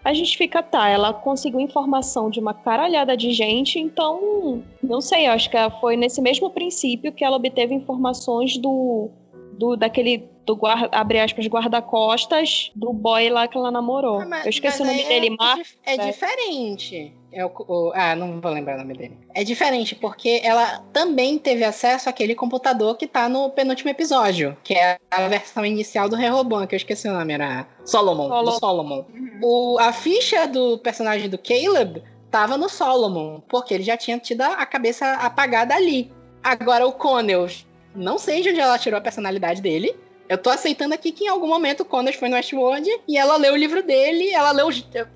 A gente fica, tá, ela conseguiu informação de uma caralhada de gente, então, não sei, acho que foi nesse mesmo princípio que ela obteve informações do, do daquele do guarda, abre aspas, guarda-costas do boy lá que ela namorou. Ah, mas, Eu esqueci o nome dele, é, Marcos. É diferente. É o, o, ah, não vou lembrar o nome dele. É diferente, porque ela também teve acesso àquele computador que tá no penúltimo episódio, que é a versão inicial do Rehoboam, que eu esqueci o nome, era Solomon, Solomon. Solomon. Uhum. O, a ficha do personagem do Caleb tava no Solomon, porque ele já tinha tido a cabeça apagada ali. Agora o Connell, não sei de onde ela tirou a personalidade dele, eu tô aceitando aqui que em algum momento o Connors foi no Westworld e ela leu o livro dele, ela leu.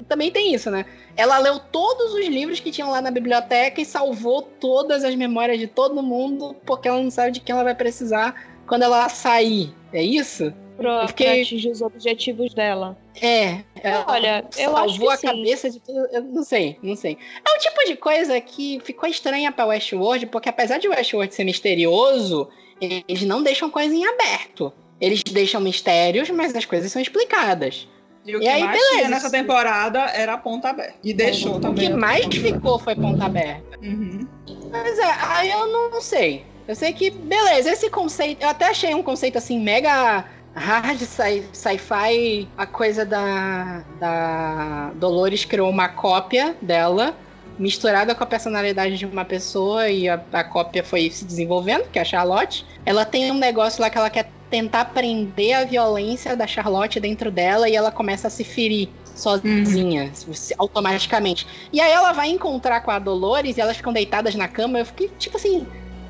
Também tem isso, né? Ela leu todos os livros que tinham lá na biblioteca e salvou todas as memórias de todo mundo, porque ela não sabe de quem ela vai precisar quando ela sair. É isso? Pra, fiquei... pra atingir os objetivos dela. É. Olha, eu acho que a sim. cabeça de tudo. Eu não sei, não sei. É o tipo de coisa que ficou estranha pra Westworld, porque apesar de Westworld ser misterioso, eles não deixam coisa em aberto. Eles deixam mistérios, mas as coisas são explicadas. E o que e aí, mais beleza. tinha nessa temporada era a ponta aberta. E deixou o também. O que mais ficou foi ponta aberta. Uhum. Mas é, aí eu não sei. Eu sei que, beleza, esse conceito. Eu até achei um conceito assim, mega hard sci-fi. a coisa da, da Dolores criou uma cópia dela misturada com a personalidade de uma pessoa e a, a cópia foi se desenvolvendo, que é a Charlotte. Ela tem um negócio lá que ela quer tentar prender a violência da Charlotte dentro dela e ela começa a se ferir sozinha, uhum. automaticamente. E aí ela vai encontrar com a Dolores e elas ficam deitadas na cama. Eu fiquei, tipo assim,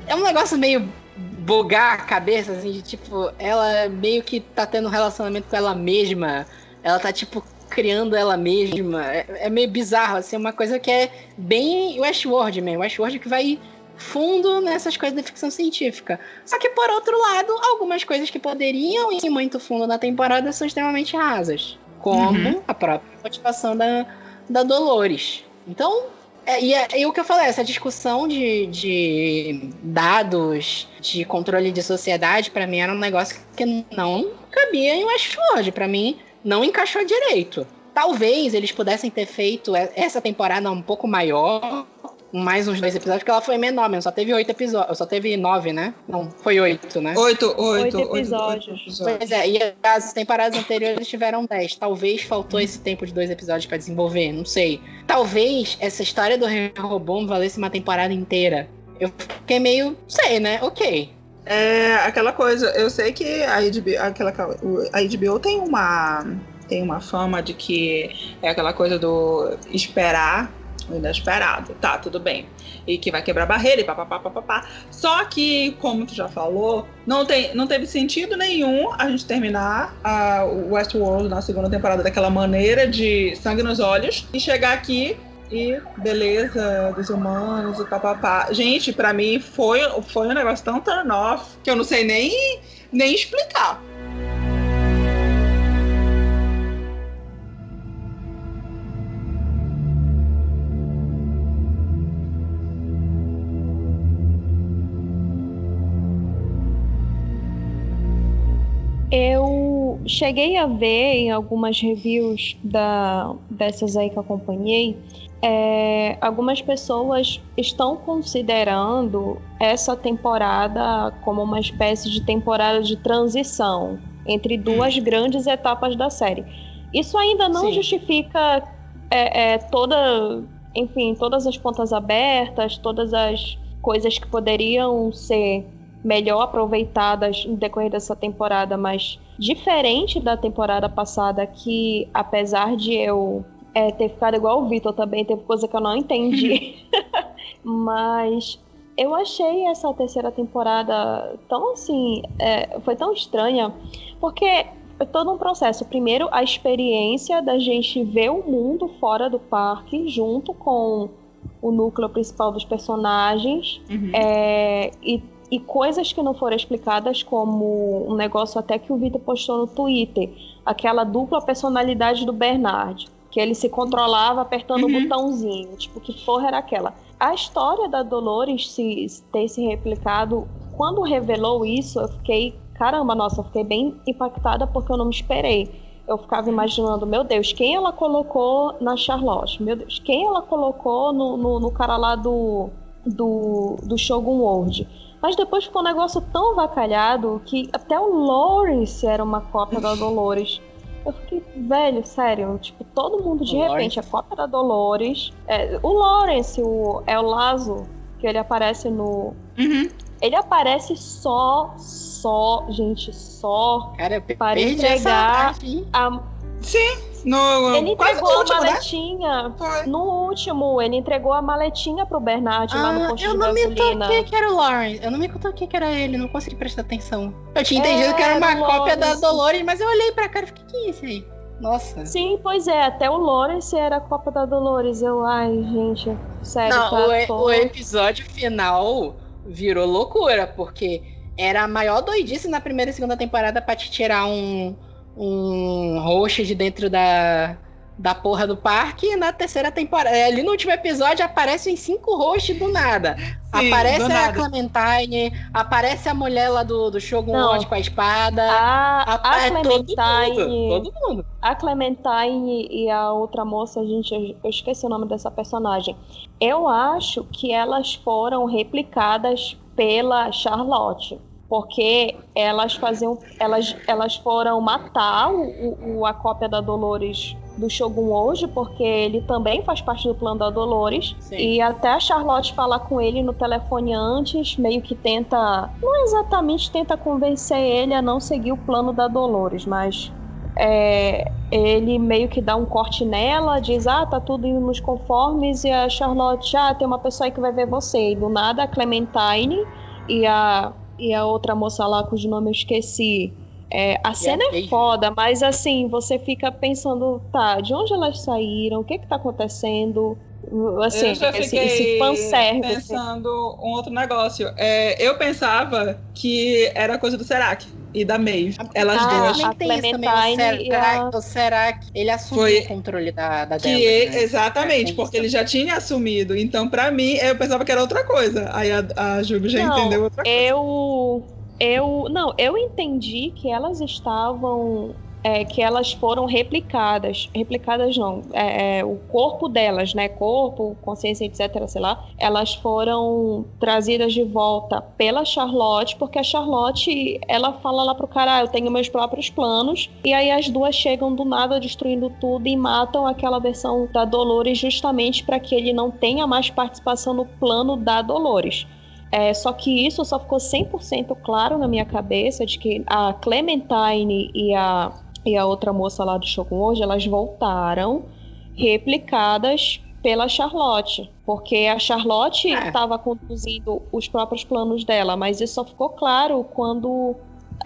é um negócio meio bugar a cabeça, assim, de tipo, ela meio que tá tendo um relacionamento com ela mesma. Ela tá, tipo, criando ela mesma. É, é meio bizarro, assim, uma coisa que é bem Westworld mesmo. Westworld que vai fundo nessas coisas da ficção científica. Só que, por outro lado, algumas coisas que poderiam ir muito fundo na temporada são extremamente rasas. Como uhum. a própria motivação da, da Dolores. Então, é, e, é, e, o que eu falei, essa discussão de, de dados, de controle de sociedade, para mim era um negócio que não cabia em Westworld. Para mim, não encaixou direito. Talvez eles pudessem ter feito essa temporada um pouco maior, mais uns dois episódios, porque ela foi menor mesmo, só teve oito episódios, só teve nove, né? Não, foi oito, né? Oito, oito, oito episódios. Oito, episódios. Pois é, e as temporadas anteriores tiveram dez. Talvez faltou esse tempo de dois episódios para desenvolver, não sei. Talvez essa história do Rehoboam valesse uma temporada inteira. Eu fiquei meio, sei, né? Ok. É aquela coisa, eu sei que a HBO, aquela, a HBO tem uma tem uma fama de que é aquela coisa do esperar inesperado. Tá, tudo bem. E que vai quebrar barreira e papapá, papapá. Só que, como tu já falou, não, tem, não teve sentido nenhum a gente terminar a, Westworld na segunda temporada daquela maneira de sangue nos olhos e chegar aqui e beleza dos humanos e papapá. Gente, para mim foi, foi um negócio tão turn off que eu não sei nem, nem explicar. Eu cheguei a ver em algumas reviews da, dessas aí que acompanhei, é, algumas pessoas estão considerando essa temporada como uma espécie de temporada de transição entre duas hum. grandes etapas da série. Isso ainda não Sim. justifica é, é, toda, enfim, todas as pontas abertas, todas as coisas que poderiam ser melhor aproveitadas no decorrer dessa temporada, mas diferente da temporada passada, que apesar de eu é, ter ficado igual o Vitor também, teve coisa que eu não entendi. mas eu achei essa terceira temporada tão assim. É, foi tão estranha, porque é todo um processo. Primeiro, a experiência da gente ver o mundo fora do parque, junto com o núcleo principal dos personagens. Uhum. É, e e coisas que não foram explicadas, como um negócio até que o Vitor postou no Twitter, aquela dupla personalidade do Bernard, que ele se controlava apertando o uhum. botãozinho, tipo, que porra era aquela. A história da Dolores se ter se replicado, quando revelou isso, eu fiquei, caramba, nossa, eu fiquei bem impactada porque eu não me esperei. Eu ficava imaginando, meu Deus, quem ela colocou na Charlotte? Meu Deus, quem ela colocou no, no, no cara lá do, do, do Shogun World? Mas depois ficou um negócio tão avacalhado que até o Lawrence era uma cópia da Dolores. Eu fiquei, velho, sério, tipo, todo mundo de o repente, Lawrence. a cópia da Dolores. É, o Lawrence, o, é o Lazo, que ele aparece no. Uhum. Ele aparece só, só, gente, só Cara, para entregar a. Sim. No, ele entregou a último, né? maletinha. Né? No último, ele entregou a maletinha pro Bernard ah, lá no posto Eu não me toquei que era o Lawrence. Eu não me toquei que era ele, não consegui prestar atenção. Eu tinha entendido é, que era uma cópia da Dolores, mas eu olhei pra cara e fiquei, que é isso aí? Nossa. Sim, pois é, até o Lawrence era a cópia da Dolores. Eu, ai, gente, sério. Não, tá, o, o episódio final virou loucura, porque era a maior doidice na primeira e segunda temporada pra te tirar um um host de dentro da, da porra do parque e na terceira temporada. Ali no último episódio aparecem cinco hosts do nada. Sim, aparece do a nada. Clementine, aparece a mulher lá do, do Shogun Lodge com a espada. A, a, a Clementine. Todo mundo, todo mundo. A Clementine e a outra moça, gente, eu esqueci o nome dessa personagem. Eu acho que elas foram replicadas pela Charlotte porque elas faziam, elas, elas foram matar o, o, a cópia da Dolores do Shogun hoje, porque ele também faz parte do plano da Dolores. Sim. E até a Charlotte falar com ele no telefone antes, meio que tenta, não exatamente tenta convencer ele a não seguir o plano da Dolores, mas é, ele meio que dá um corte nela, diz, ah, tá tudo indo nos conformes, e a Charlotte, ah, tem uma pessoa aí que vai ver você. E do nada a Clementine e a e a outra moça lá, cujo nome eu esqueci. É, a cena é foda, mas assim, você fica pensando, tá, de onde elas saíram? O que que tá acontecendo? Assim, eu já esse, esse fanservice. pensando um outro negócio. É, eu pensava que era coisa do Serac e da Maeve. Elas ah, duas. A tem isso também. A... o Serac, ele assumiu Foi... o controle da, da que Delta, né? Exatamente, é, porque ele já tinha assumido. Então, pra mim, eu pensava que era outra coisa. Aí a, a Júlia já não, entendeu outra coisa. Eu. Eu. Não, eu entendi que elas estavam é, que elas foram replicadas, replicadas não, é, é, o corpo delas, né, corpo, consciência, etc, sei lá, elas foram trazidas de volta pela Charlotte, porque a Charlotte, ela fala lá pro cara, ah, eu tenho meus próprios planos, e aí as duas chegam do nada destruindo tudo e matam aquela versão da Dolores justamente para que ele não tenha mais participação no plano da Dolores. É, só que isso só ficou 100% claro na minha cabeça de que a Clementine e a e a outra moça lá do Shogun hoje, elas voltaram replicadas pela Charlotte, porque a Charlotte estava é. conduzindo os próprios planos dela, mas isso só ficou claro quando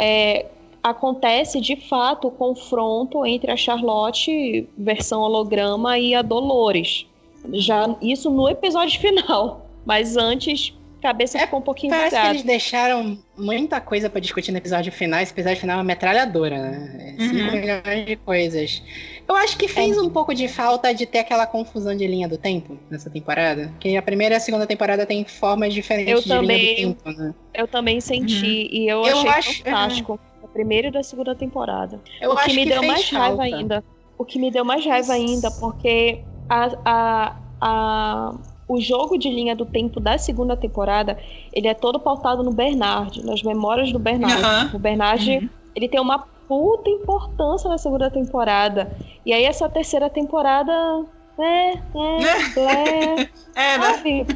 é, acontece de fato o confronto entre a Charlotte versão holograma e a Dolores. Já isso no episódio final, mas antes cabeça é, ficou um pouquinho Parece que eles deixaram muita coisa para discutir no episódio final. Esse episódio final é uma metralhadora, né? 5 uhum. milhões de coisas. Eu acho que fez é. um pouco de falta de ter aquela confusão de linha do tempo nessa temporada. Porque a primeira e a segunda temporada tem formas diferentes eu de também, linha do tempo, né? Eu também senti uhum. e eu, eu achei acho, fantástico. Uhum. A primeira e da segunda temporada. Eu o que me que deu mais falta. raiva ainda. O que me deu mais raiva ainda, porque a, a, a o jogo de linha do tempo da segunda temporada, ele é todo pautado no Bernard, nas memórias do Bernard. Uhum. O Bernard, uhum. ele tem uma puta importância na segunda temporada. E aí essa terceira temporada, é, é, é, é sabe?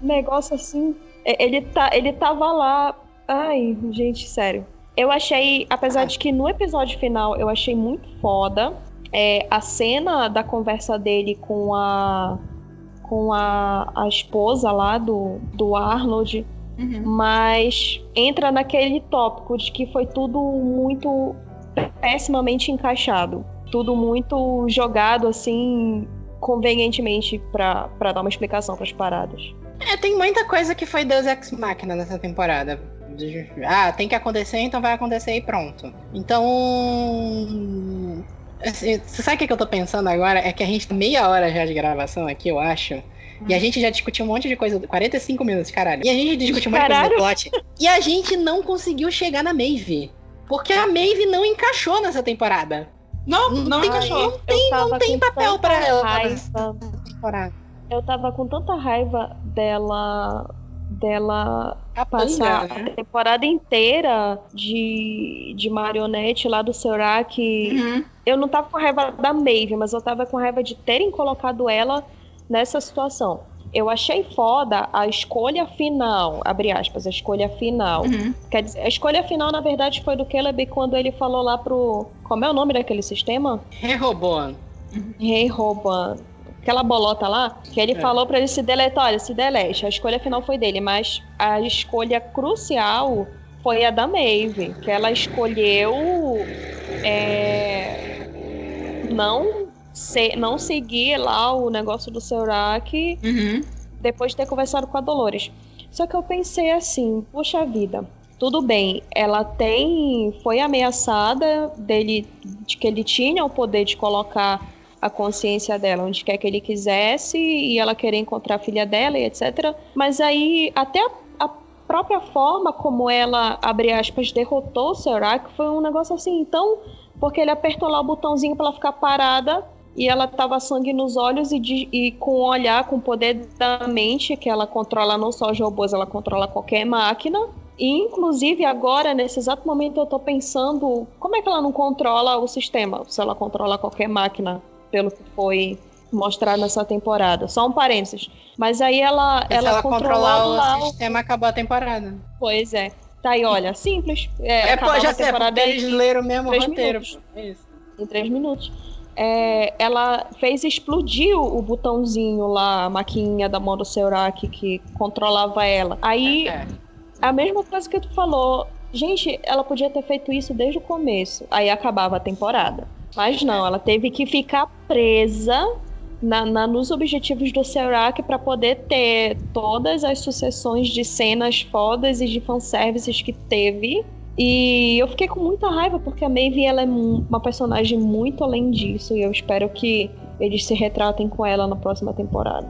Negócio assim, é, ele tá, ele tava lá, ai, gente, sério. Eu achei, apesar de que no episódio final eu achei muito foda, é, a cena da conversa dele com a com a, a esposa lá do, do Arnold, uhum. mas entra naquele tópico de que foi tudo muito pessimamente encaixado. Tudo muito jogado assim convenientemente para dar uma explicação para as paradas. É, tem muita coisa que foi Deus Ex Machina nessa temporada. Ah, tem que acontecer, então vai acontecer e pronto. Então. Assim, você sabe o que eu tô pensando agora? É que a gente tá meia hora já de gravação aqui, eu acho. E a gente já discutiu um monte de coisa. 45 minutos, caralho. E a gente discutiu um monte de coisa do plot. E a gente não conseguiu chegar na Maeve. Porque a Maeve não encaixou nessa temporada. Não, não, não tem, encaixou. Não tem, não tem papel pra ela raiva. temporada. Eu tava com tanta raiva dela dela a passar né? a temporada inteira de, de marionete lá do Seurak. Uhum. Eu não tava com raiva da Maeve, mas eu tava com raiva de terem colocado ela nessa situação. Eu achei foda a escolha final, abre aspas, a escolha final. Uhum. Quer dizer, a escolha final, na verdade, foi do Caleb quando ele falou lá pro. Como é o nome daquele sistema? Rehoboam. Rehoboam aquela bolota lá, que ele é. falou para ele se deletar, olha, se delete. A escolha final foi dele, mas a escolha crucial foi a da Maeve, que ela escolheu é, não se, não seguir lá o negócio do Seurak uhum. depois de ter conversado com a Dolores. Só que eu pensei assim, puxa vida, tudo bem, ela tem. foi ameaçada dele de que ele tinha o poder de colocar a consciência dela onde quer que ele quisesse e ela querer encontrar a filha dela e etc. Mas aí até a, a própria forma como ela, abre aspas, derrotou o Serac foi um negócio assim, então, porque ele apertou lá o botãozinho para ela ficar parada e ela tava sangue nos olhos e, de, e com o olhar, com o poder da mente, que ela controla não só os robôs, ela controla qualquer máquina. E, inclusive, agora, nesse exato momento, eu tô pensando como é que ela não controla o sistema, se ela controla qualquer máquina pelo que foi mostrado nessa temporada. Só um parênteses. Mas aí ela, Se ela, ela controlar o sistema, acabou a temporada. Pois é. Tá aí, olha, simples. É, é pô, já sei, porque eles leram o mesmo roteiro. É em três minutos. É, ela fez explodir o, botãozinho lá, a maquininha da mão do Seurak que controlava ela. Aí, é. a mesma coisa que tu falou, gente, ela podia ter feito isso desde o começo. Aí acabava a temporada. Mas não, ela teve que ficar presa na, na, nos objetivos do Serac para poder ter todas as sucessões de cenas fodas e de fanservices que teve. E eu fiquei com muita raiva porque a Maeve ela é uma personagem muito além disso e eu espero que eles se retratem com ela na próxima temporada.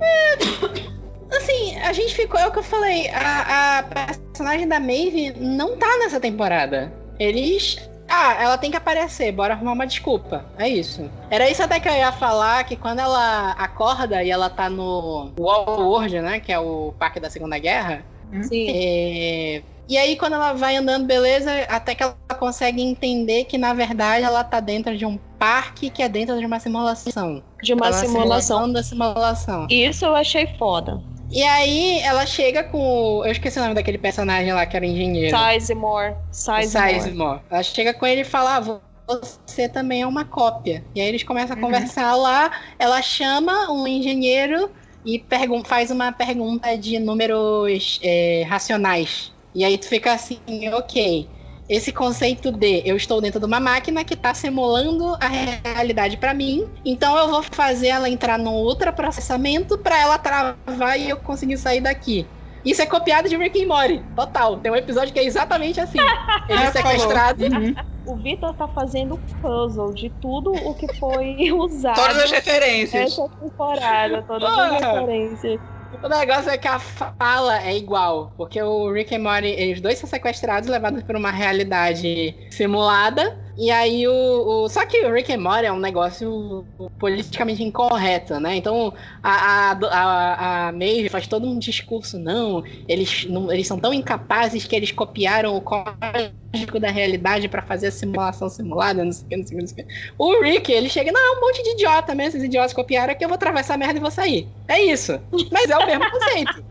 É, assim, a gente ficou, é o que eu falei, a, a personagem da Maeve não tá nessa temporada. Eles ah, ela tem que aparecer, bora arrumar uma desculpa. É isso. Era isso até que eu ia falar, que quando ela acorda e ela tá no Wall World, né? Que é o parque da Segunda Guerra. Sim. É... E aí, quando ela vai andando, beleza, até que ela consegue entender que, na verdade, ela tá dentro de um parque que é dentro de uma simulação. De uma simulação. simulação da simulação. Isso eu achei foda. E aí ela chega com. Eu esqueci o nome daquele personagem lá que era engenheiro. Sizemore. Sizemore. Sizemore. Ela chega com ele e fala: ah, você também é uma cópia. E aí eles começam a uhum. conversar lá, ela chama um engenheiro e faz uma pergunta de números é, racionais. E aí tu fica assim, ok. Esse conceito de eu estou dentro de uma máquina que está simulando a realidade para mim, então eu vou fazer ela entrar num ultraprocessamento para ela travar e eu conseguir sair daqui. Isso é copiado de Rick and Morty, total. Tem um episódio que é exatamente assim. Ele é sequestrado. Uhum. O Vitor tá fazendo puzzle de tudo o que foi usado. Todas as referências. Essa temporada, todas as referências. O negócio é que a fala é igual, porque o Rick e Morty, eles dois são sequestrados, levados por uma realidade simulada, e aí o, o, Só que o Rick and Morty é um negócio politicamente incorreto, né? Então a, a, a, a Maeve faz todo um discurso, não, eles, não, eles são tão incapazes que eles copiaram o código da realidade para fazer a simulação simulada, não sei o que, não sei o que, não sei o que. O Rick, ele chega, não, é um monte de idiota mesmo, esses idiotas copiaram aqui, eu vou atravessar a merda e vou sair. É isso. Mas é o mesmo conceito.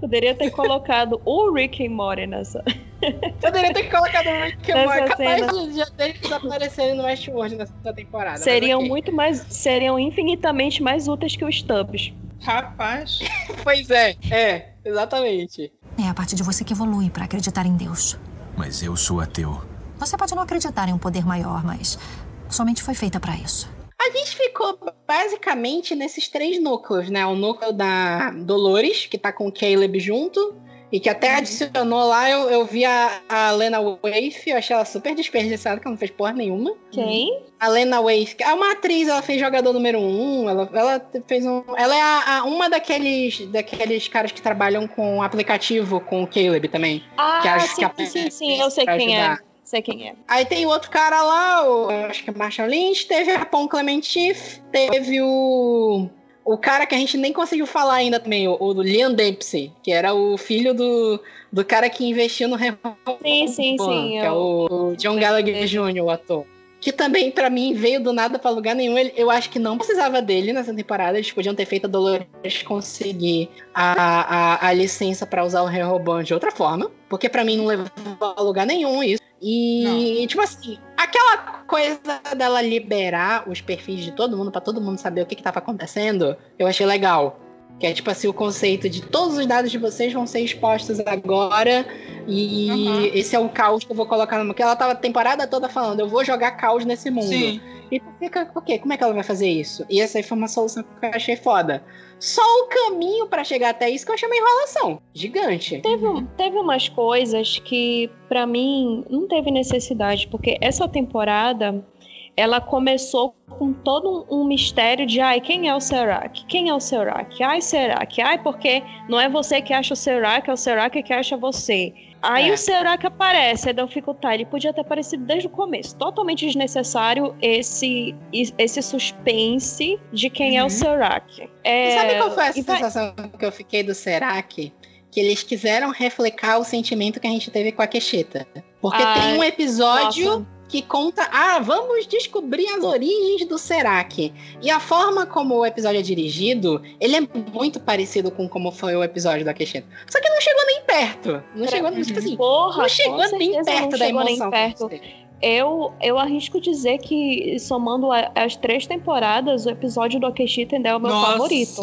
Poderia ter colocado o Rick and Morty nessa. Poderia ter colocado o Rick and Morty. Capaz de deles aparecerem no Westworld nessa temporada. Seriam okay. muito mais. Seriam infinitamente mais úteis que os Stubbs. Rapaz. pois é, é, exatamente. É a parte de você que evolui para acreditar em Deus. Mas eu sou ateu. Você pode não acreditar em um poder maior, mas somente foi feita para isso. A gente ficou basicamente nesses três núcleos, né? O núcleo da Dolores, que tá com o Caleb junto, e que até uhum. adicionou lá, eu, eu vi a, a Lena Waif, eu achei ela super desperdiçada, que ela não fez porra nenhuma. Quem? A Lena Waif, é uma atriz, ela fez jogador número um, ela, ela fez um. Ela é a, a, uma daqueles, daqueles caras que trabalham com aplicativo com o Caleb também. Ah, que sim, que sim, sim, eu sei quem é. ajudar. é sei quem é. Aí tem outro cara lá, o, acho que é Marshall Lynch, teve a Pon Clementif, teve o. O cara que a gente nem conseguiu falar ainda também, o, o Liam Dempsey, que era o filho do, do cara que investiu no Sim, sim, sim. Que é o, o John Gallagher Jr., o ator que também para mim veio do nada para lugar nenhum. Eu acho que não precisava dele nessa temporada. Eles podiam ter feito a Dolores conseguir a, a, a licença para usar o Rehoboam de outra forma, porque para mim não levou a lugar nenhum isso. E, não. tipo assim, aquela coisa dela liberar os perfis de todo mundo para todo mundo saber o que, que tava acontecendo, eu achei legal. Que é tipo assim, o conceito de todos os dados de vocês vão ser expostos agora. E uhum. esse é o caos que eu vou colocar no. Porque ela tava a temporada toda falando, eu vou jogar caos nesse mundo. Sim. E tu fica, o quê? Como é que ela vai fazer isso? E essa aí foi uma solução que eu achei foda. Só o caminho para chegar até isso que eu achei uma enrolação. Gigante. Teve, teve umas coisas que, para mim, não teve necessidade, porque essa temporada ela começou com todo um, mistério de ai, quem é o Serac? Quem é o Serac? Ai, Serac. Ai, porque não é você que acha o Serac, é o Serac que acha você. Aí é. o Serac aparece, aí eu fico, tá, ele podia ter aparecido desde o começo. Totalmente desnecessário esse, esse suspense de quem uhum. é o uhum. Serac. É... sabe qual foi a sensação vai... que eu fiquei do Serac? Que eles quiseram refletir o sentimento que a gente teve com a Quecheta. Porque ah, tem um episódio... Nossa que conta, ah, vamos descobrir as origens do Serac. E a forma como o episódio é dirigido, ele é muito parecido com como foi o episódio do Akeshin. Só que não chegou nem perto. Não chegou, tipo assim, Porra, não chegou nem perto da emoção. Nem perto. Eu, eu arrisco dizer que, somando a, as três temporadas, o episódio do Akeshita ainda é o meu Nossa. favorito.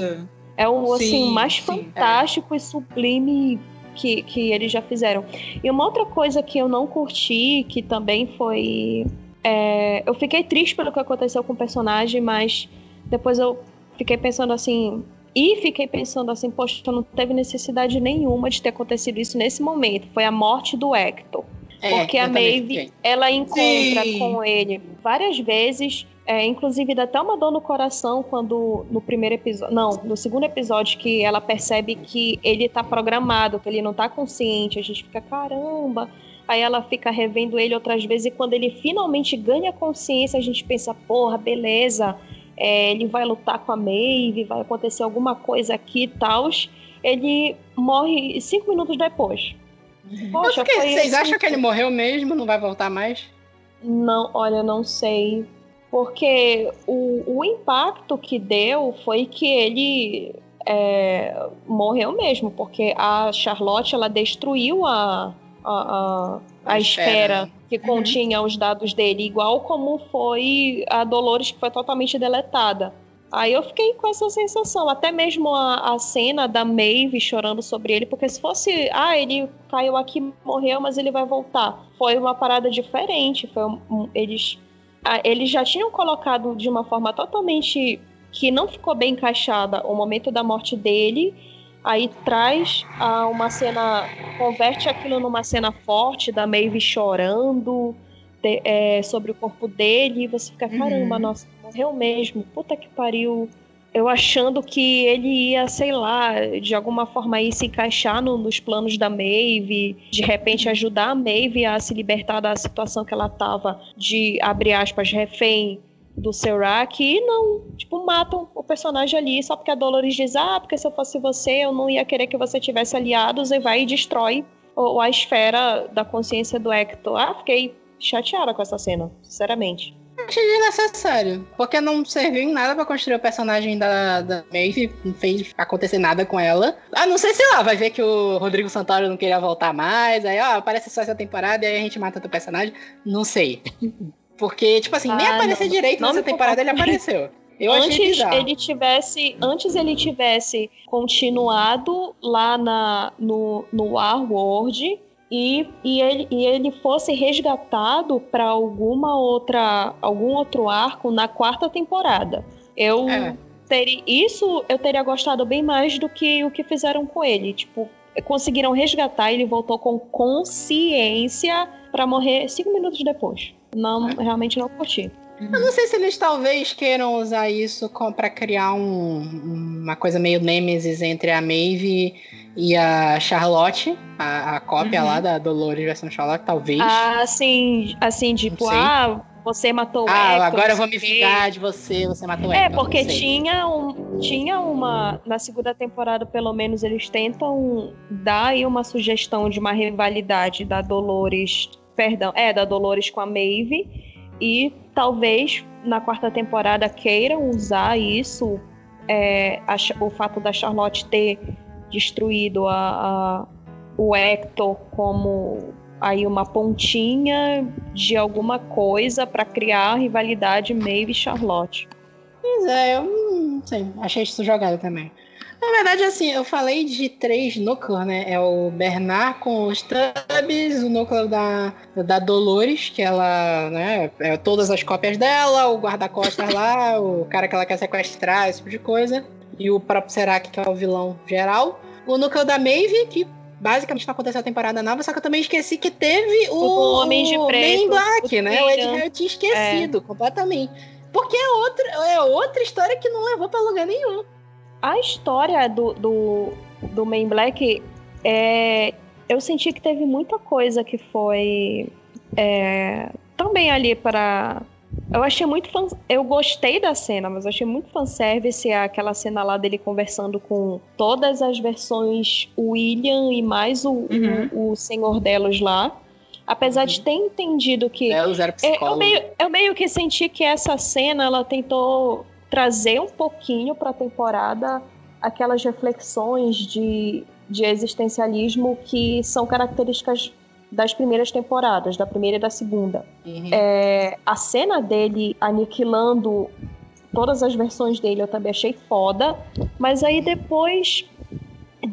É o assim, sim, mais sim, fantástico é. e sublime que, que eles já fizeram. E uma outra coisa que eu não curti, que também foi. É, eu fiquei triste pelo que aconteceu com o personagem, mas depois eu fiquei pensando assim. E fiquei pensando assim, poxa, não teve necessidade nenhuma de ter acontecido isso nesse momento. Foi a morte do Hector. É, porque a Maeve, ela encontra Sim. com ele várias vezes é, inclusive dá até uma dor no coração quando no primeiro episódio, não, no segundo episódio que ela percebe que ele tá programado, que ele não tá consciente, a gente fica caramba. Aí ela fica revendo ele outras vezes e quando ele finalmente ganha consciência, a gente pensa, porra, beleza, é, ele vai lutar com a Maeve, vai acontecer alguma coisa aqui e tal. Ele morre cinco minutos depois. Poxa, vocês assim, acham que ele morreu mesmo? Não vai voltar mais? Não, olha, não sei. Porque o, o impacto que deu foi que ele é, morreu mesmo, porque a Charlotte ela destruiu a, a, a, a esfera que continha os dados dele, igual como foi a Dolores, que foi totalmente deletada. Aí eu fiquei com essa sensação, até mesmo a, a cena da Maeve chorando sobre ele, porque se fosse, ah, ele caiu aqui, morreu, mas ele vai voltar. Foi uma parada diferente, foi um, eles, eles já tinham colocado de uma forma totalmente que não ficou bem encaixada o momento da morte dele, aí traz ah, uma cena, converte aquilo numa cena forte da Maeve chorando de, é, sobre o corpo dele, e você fica, caramba, uhum. nossa, morreu mesmo, puta que pariu. Eu achando que ele ia, sei lá, de alguma forma aí se encaixar no, nos planos da Maeve, de repente ajudar a Maeve a se libertar da situação que ela tava de, abre aspas, refém do Serac e não, tipo, matam o personagem ali só porque a Dolores diz, ah, porque se eu fosse você, eu não ia querer que você tivesse aliados e vai e destrói o, a esfera da consciência do Hector. Ah, fiquei chateada com essa cena, sinceramente. Achei desnecessário, porque não serviu em nada para construir o personagem da, da Maeve, não fez acontecer nada com ela. Ah, não sei, sei lá, vai ver que o Rodrigo Santoro não queria voltar mais, aí, ó, aparece só essa temporada e aí a gente mata o personagem. Não sei. Porque, tipo assim, ah, nem aparecer direito nessa temporada ele apareceu. Eu antes ele tivesse, antes ele tivesse continuado lá na, no, no World e, e, ele, e ele fosse resgatado para alguma outra algum outro arco na quarta temporada. Eu é. teria isso eu teria gostado bem mais do que o que fizeram com ele, tipo conseguiram resgatar, ele voltou com consciência para morrer cinco minutos depois. Não, é. realmente não curti. Eu não sei se eles talvez queiram usar isso para criar um, uma coisa meio Nemesis entre a Maeve e a Charlotte, a, a cópia uhum. lá da Dolores versão Charlotte, talvez. Ah, sim, assim, tipo, ah, você matou o Ah, Hector, agora eu vou me vingar de você, você matou o É, porque tinha, um, tinha uma. Na segunda temporada, pelo menos, eles tentam dar aí uma sugestão de uma rivalidade da Dolores. Perdão, é, da Dolores com a Maeve. E talvez na quarta temporada queiram usar isso, é, a, o fato da Charlotte ter destruído a, a, o Hector como aí uma pontinha de alguma coisa para criar a rivalidade Maeve e Charlotte. Pois é, eu não sei, achei isso jogado também. Na verdade, assim, eu falei de três núcleos, né? É o Bernard com os Tubbs, o núcleo da, da Dolores, que ela, né? É todas as cópias dela, o guarda-costas lá, o cara que ela quer sequestrar, esse tipo de coisa e o próprio Serac, que é o vilão geral. O núcleo da Maeve, que basicamente não aconteceu a temporada nova, só que eu também esqueci que teve o, o Homem de Preto. Man Black, né? O Ed eu tinha esquecido é. completamente. Porque é outra, é outra história que não levou pra lugar nenhum. A história do, do, do Man Black, é, eu senti que teve muita coisa que foi é, também ali para eu achei muito fan... Eu gostei da cena, mas eu achei muito fanservice aquela cena lá dele conversando com todas as versões William e mais o, uhum. o, o senhor delas lá. Apesar uhum. de ter entendido que. É, os é, eu, meio, eu meio que senti que essa cena ela tentou trazer um pouquinho para a temporada aquelas reflexões de, de existencialismo que são características das primeiras temporadas, da primeira e da segunda. Uhum. É, a cena dele aniquilando todas as versões dele eu também achei foda, mas aí depois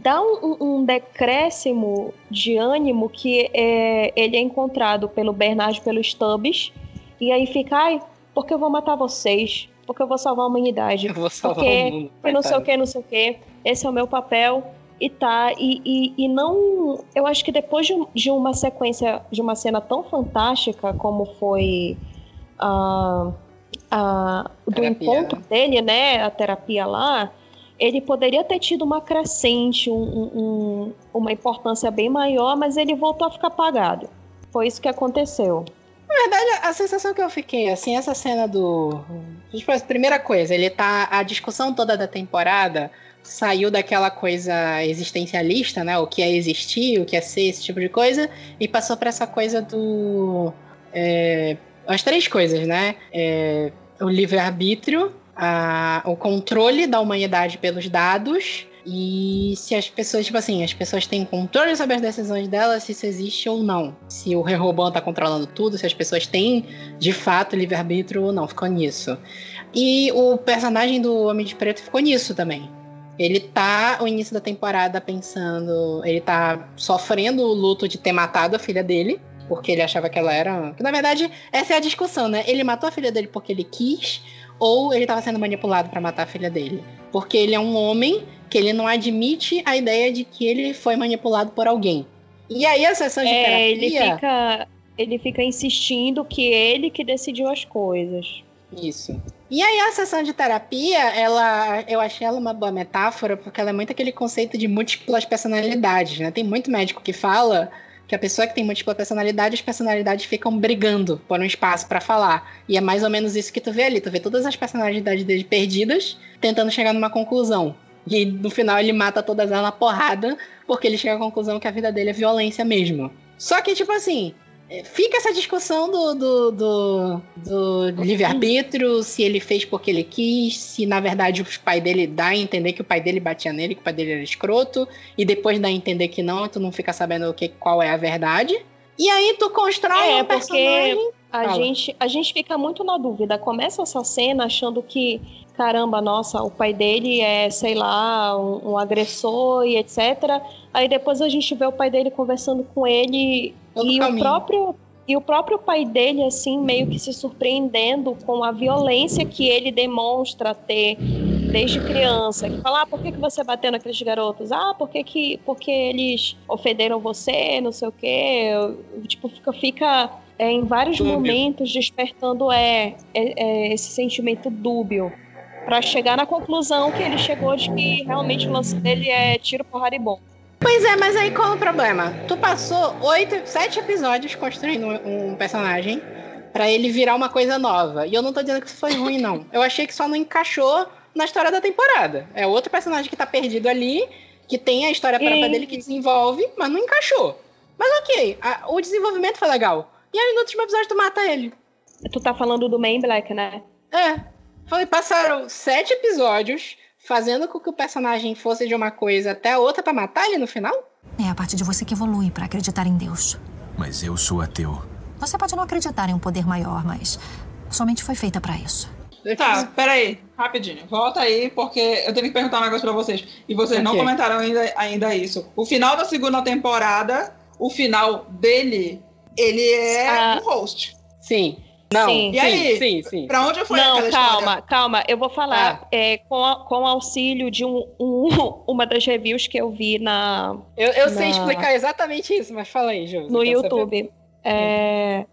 dá um, um decréscimo de ânimo que é, ele é encontrado pelo Bernard pelo Stubbs, e aí fica, ai, porque eu vou matar vocês, porque eu vou salvar a humanidade, eu vou salvar porque o mundo, não sei o que, não sei o que, esse é o meu papel, e tá, e, e, e, não. Eu acho que depois de, de, uma sequência, de uma cena tão fantástica como foi a. a do terapia, encontro né? dele, né? A terapia lá, ele poderia ter tido uma crescente, um, um, uma importância bem maior, mas ele voltou a ficar apagado. Foi isso que aconteceu. Na verdade, a sensação que eu fiquei, assim, essa cena do. Tipo, primeira coisa, ele tá. A discussão toda da temporada saiu daquela coisa existencialista, né? O que é existir, o que é ser, esse tipo de coisa, e passou para essa coisa do. É, as três coisas, né? É, o livre-arbítrio, o controle da humanidade pelos dados E se as pessoas, tipo assim, as pessoas têm controle sobre as decisões delas, se isso existe ou não. Se o Rehoboam tá controlando tudo, se as pessoas têm de fato livre-arbítrio ou não. Ficou nisso. E o personagem do Homem de Preto ficou nisso também. Ele tá, o início da temporada, pensando. Ele tá sofrendo o luto de ter matado a filha dele. Porque ele achava que ela era. Na verdade, essa é a discussão, né? Ele matou a filha dele porque ele quis, ou ele estava sendo manipulado para matar a filha dele. Porque ele é um homem que ele não admite a ideia de que ele foi manipulado por alguém. E aí a sessão de É, terapia. ele fica, ele fica insistindo que ele que decidiu as coisas. Isso. E aí a sessão de terapia, ela, eu achei ela uma boa metáfora, porque ela é muito aquele conceito de múltiplas personalidades, né? Tem muito médico que fala que a pessoa que tem múltipla personalidade, as personalidades ficam brigando por um espaço pra falar. E é mais ou menos isso que tu vê ali. Tu vê todas as personalidades dele perdidas, tentando chegar numa conclusão. E no final ele mata todas elas na porrada, porque ele chega à conclusão que a vida dele é violência mesmo. Só que, tipo assim, é, fica essa discussão do, do, do, do livre-arbítrio, se ele fez porque ele quis, se na verdade o pai dele dá a entender que o pai dele batia nele, que o pai dele era escroto, e depois dá a entender que não, tu não fica sabendo o que, qual é a verdade. E aí tu constrói É, um porque personagem. A Fala. gente, a gente fica muito na dúvida. Começa essa cena achando que, caramba, nossa, o pai dele é, sei lá, um, um agressor e etc. Aí depois a gente vê o pai dele conversando com ele Todo e o próprio e o próprio pai dele assim meio que se surpreendendo com a violência que ele demonstra ter desde criança. Que fala, ah, por que, que você bateu naqueles garotos? Ah, por que, que porque eles ofenderam você, não sei o quê. Tipo, fica, fica é, em vários Dúbio. momentos despertando é, é- é esse sentimento dúbio. Pra chegar na conclusão que ele chegou de que realmente o lance dele é tiro, porrada e bom. Pois é, mas aí qual é o problema? Tu passou oito, sete episódios construindo um, um personagem pra ele virar uma coisa nova. E eu não tô dizendo que isso foi ruim, não. Eu achei que só não encaixou na história da temporada. É outro personagem que tá perdido ali, que tem a história própria E- dele que desenvolve, mas não encaixou. Mas ok, a- o desenvolvimento foi legal. E aí no último episódio tu mata ele. Tu tá falando do Man Black, né? É. Falei, passaram sete episódios fazendo com que o personagem fosse de uma coisa até a outra pra matar ele no final? É a parte de você que evolui para acreditar em Deus. Mas eu sou ateu. Você pode não acreditar em um poder maior, mas somente foi feita para isso. Tá, peraí, rapidinho. Volta aí, porque eu tenho que perguntar um negócio pra vocês. E vocês não Ok. comentaram ainda, ainda isso. O final da segunda temporada, o final dele, ele é Ah. um host. Sim. Não. Sim. E aí? Sim, sim. Pra onde foi Não, aquela calma, história? calma. Eu vou falar é, com, a- com auxílio de um, um- uma das reviews que eu vi na, Eu, eu sei Na- explicar exatamente isso, mas fala aí, Ju. no YouTube. É,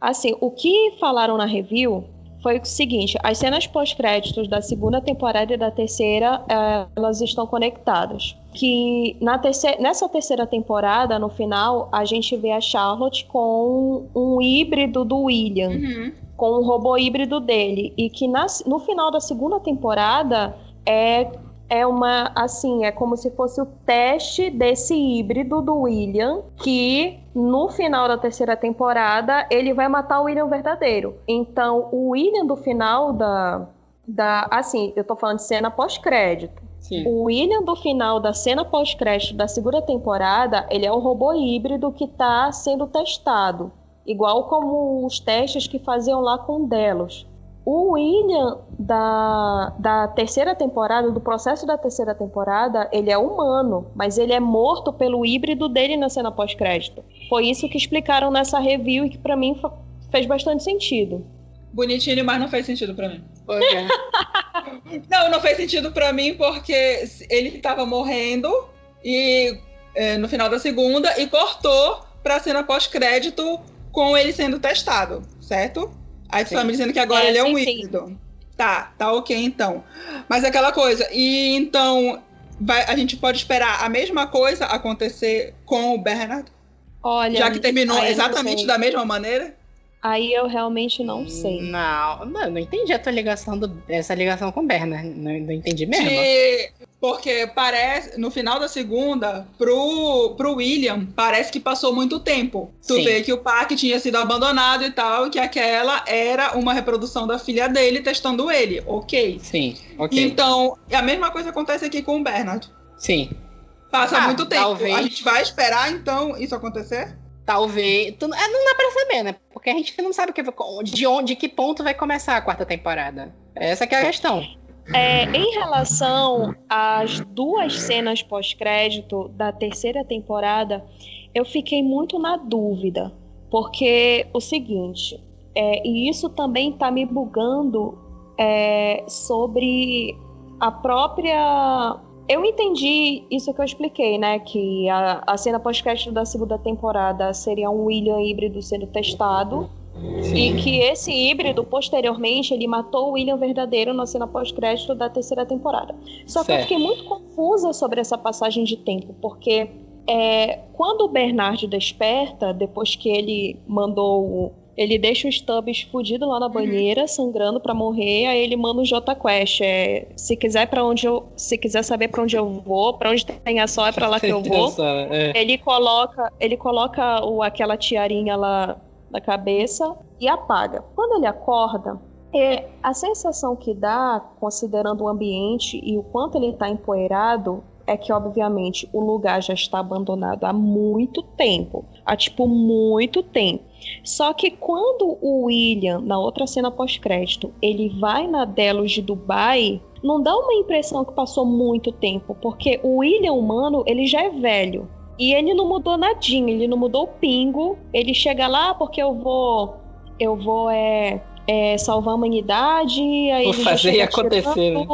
assim, o que falaram na review foi o seguinte: as cenas pós-créditos da segunda temporada e da terceira, é, elas estão conectadas. Que na terceira, nessa terceira temporada, no final, a gente vê a Charlotte com um híbrido do William Uhum. com o robô híbrido dele. E que na- no final da segunda temporada é, é uma. Assim, é como se fosse o teste desse híbrido do William. Que no final da terceira temporada ele vai matar o William verdadeiro. Então, o William do final da. da assim, eu tô falando de cena pós-crédito. O William do final da cena pós-crédito da segunda temporada, ele é um robô híbrido que está sendo testado, igual como os testes que faziam lá com Delos. O William da, da terceira temporada, do processo da terceira temporada, ele é humano, mas ele é morto pelo híbrido dele na cena pós-crédito. Foi isso que explicaram nessa review e que pra mim fez bastante sentido. Bonitinho, mas não fez sentido pra mim. É. Não, não fez sentido pra mim porque ele tava morrendo e é, no final da segunda e cortou pra cena pós-crédito com ele sendo testado, certo? Aí Sim. tá me dizendo que agora É, ele é um híbrido. Tá, tá ok então. Mas aquela coisa, e então vai- a gente pode esperar a mesma coisa acontecer com o Bernard? Olha, Já que terminou exatamente da mesma maneira? Aí eu realmente não sei. Não, não, não entendi a tua ligação, do, essa ligação com o Bernard. Não, não entendi mesmo. De- porque parece, no final da segunda, pro, pro William, parece que passou muito tempo. Tu Sim. vê que o parque tinha sido abandonado e tal, e que aquela era uma reprodução da filha dele testando ele. Ok. Sim, ok. Então, a mesma coisa acontece aqui com o Bernard. Sim. Passa Ah, muito tempo. talvez. A gente vai esperar, então, isso acontecer? Talvez. tu- é, não dá pra saber, né? Porque a gente não sabe que, de onde, de que ponto vai começar a quarta temporada. Essa é a questão. É, em relação às duas cenas pós-crédito da terceira temporada, eu fiquei muito na dúvida. Porque o seguinte, é, e isso também tá me bugando é, sobre a própria. Eu entendi isso que eu expliquei, né? Que a, a cena pós-crédito da segunda temporada seria um William híbrido sendo testado. E que esse híbrido, posteriormente, ele matou o William verdadeiro na cena pós-crédito da terceira temporada. Só que eu fiquei muito confusa sobre essa passagem de tempo, porque é, quando o Bernard desperta, depois que ele mandou. Ele deixa o Stubbs fudido lá na banheira, sangrando pra morrer, aí ele manda o J Quest. É, se quiser para onde eu. Se quiser saber pra onde eu vou, pra onde tem a sol é pra lá que eu vou. É. Ele coloca, ele coloca o, aquela tiarinha lá na cabeça e apaga. Quando ele acorda, é, a sensação que dá, considerando o ambiente e o quanto ele está empoeirado, é que, obviamente, o lugar já está abandonado há muito tempo. Há, tipo, muito tempo. Só que quando o William, na outra cena pós-crédito, ele vai na Delos de Dubai, não dá uma impressão que passou muito tempo, porque o William humano, ele já é velho. E ele não mudou nadinha, ele não mudou o pingo. Ele chega lá porque eu vou. Eu vou é, é, salvar a humanidade. Aí Vou fazer acontecer, né?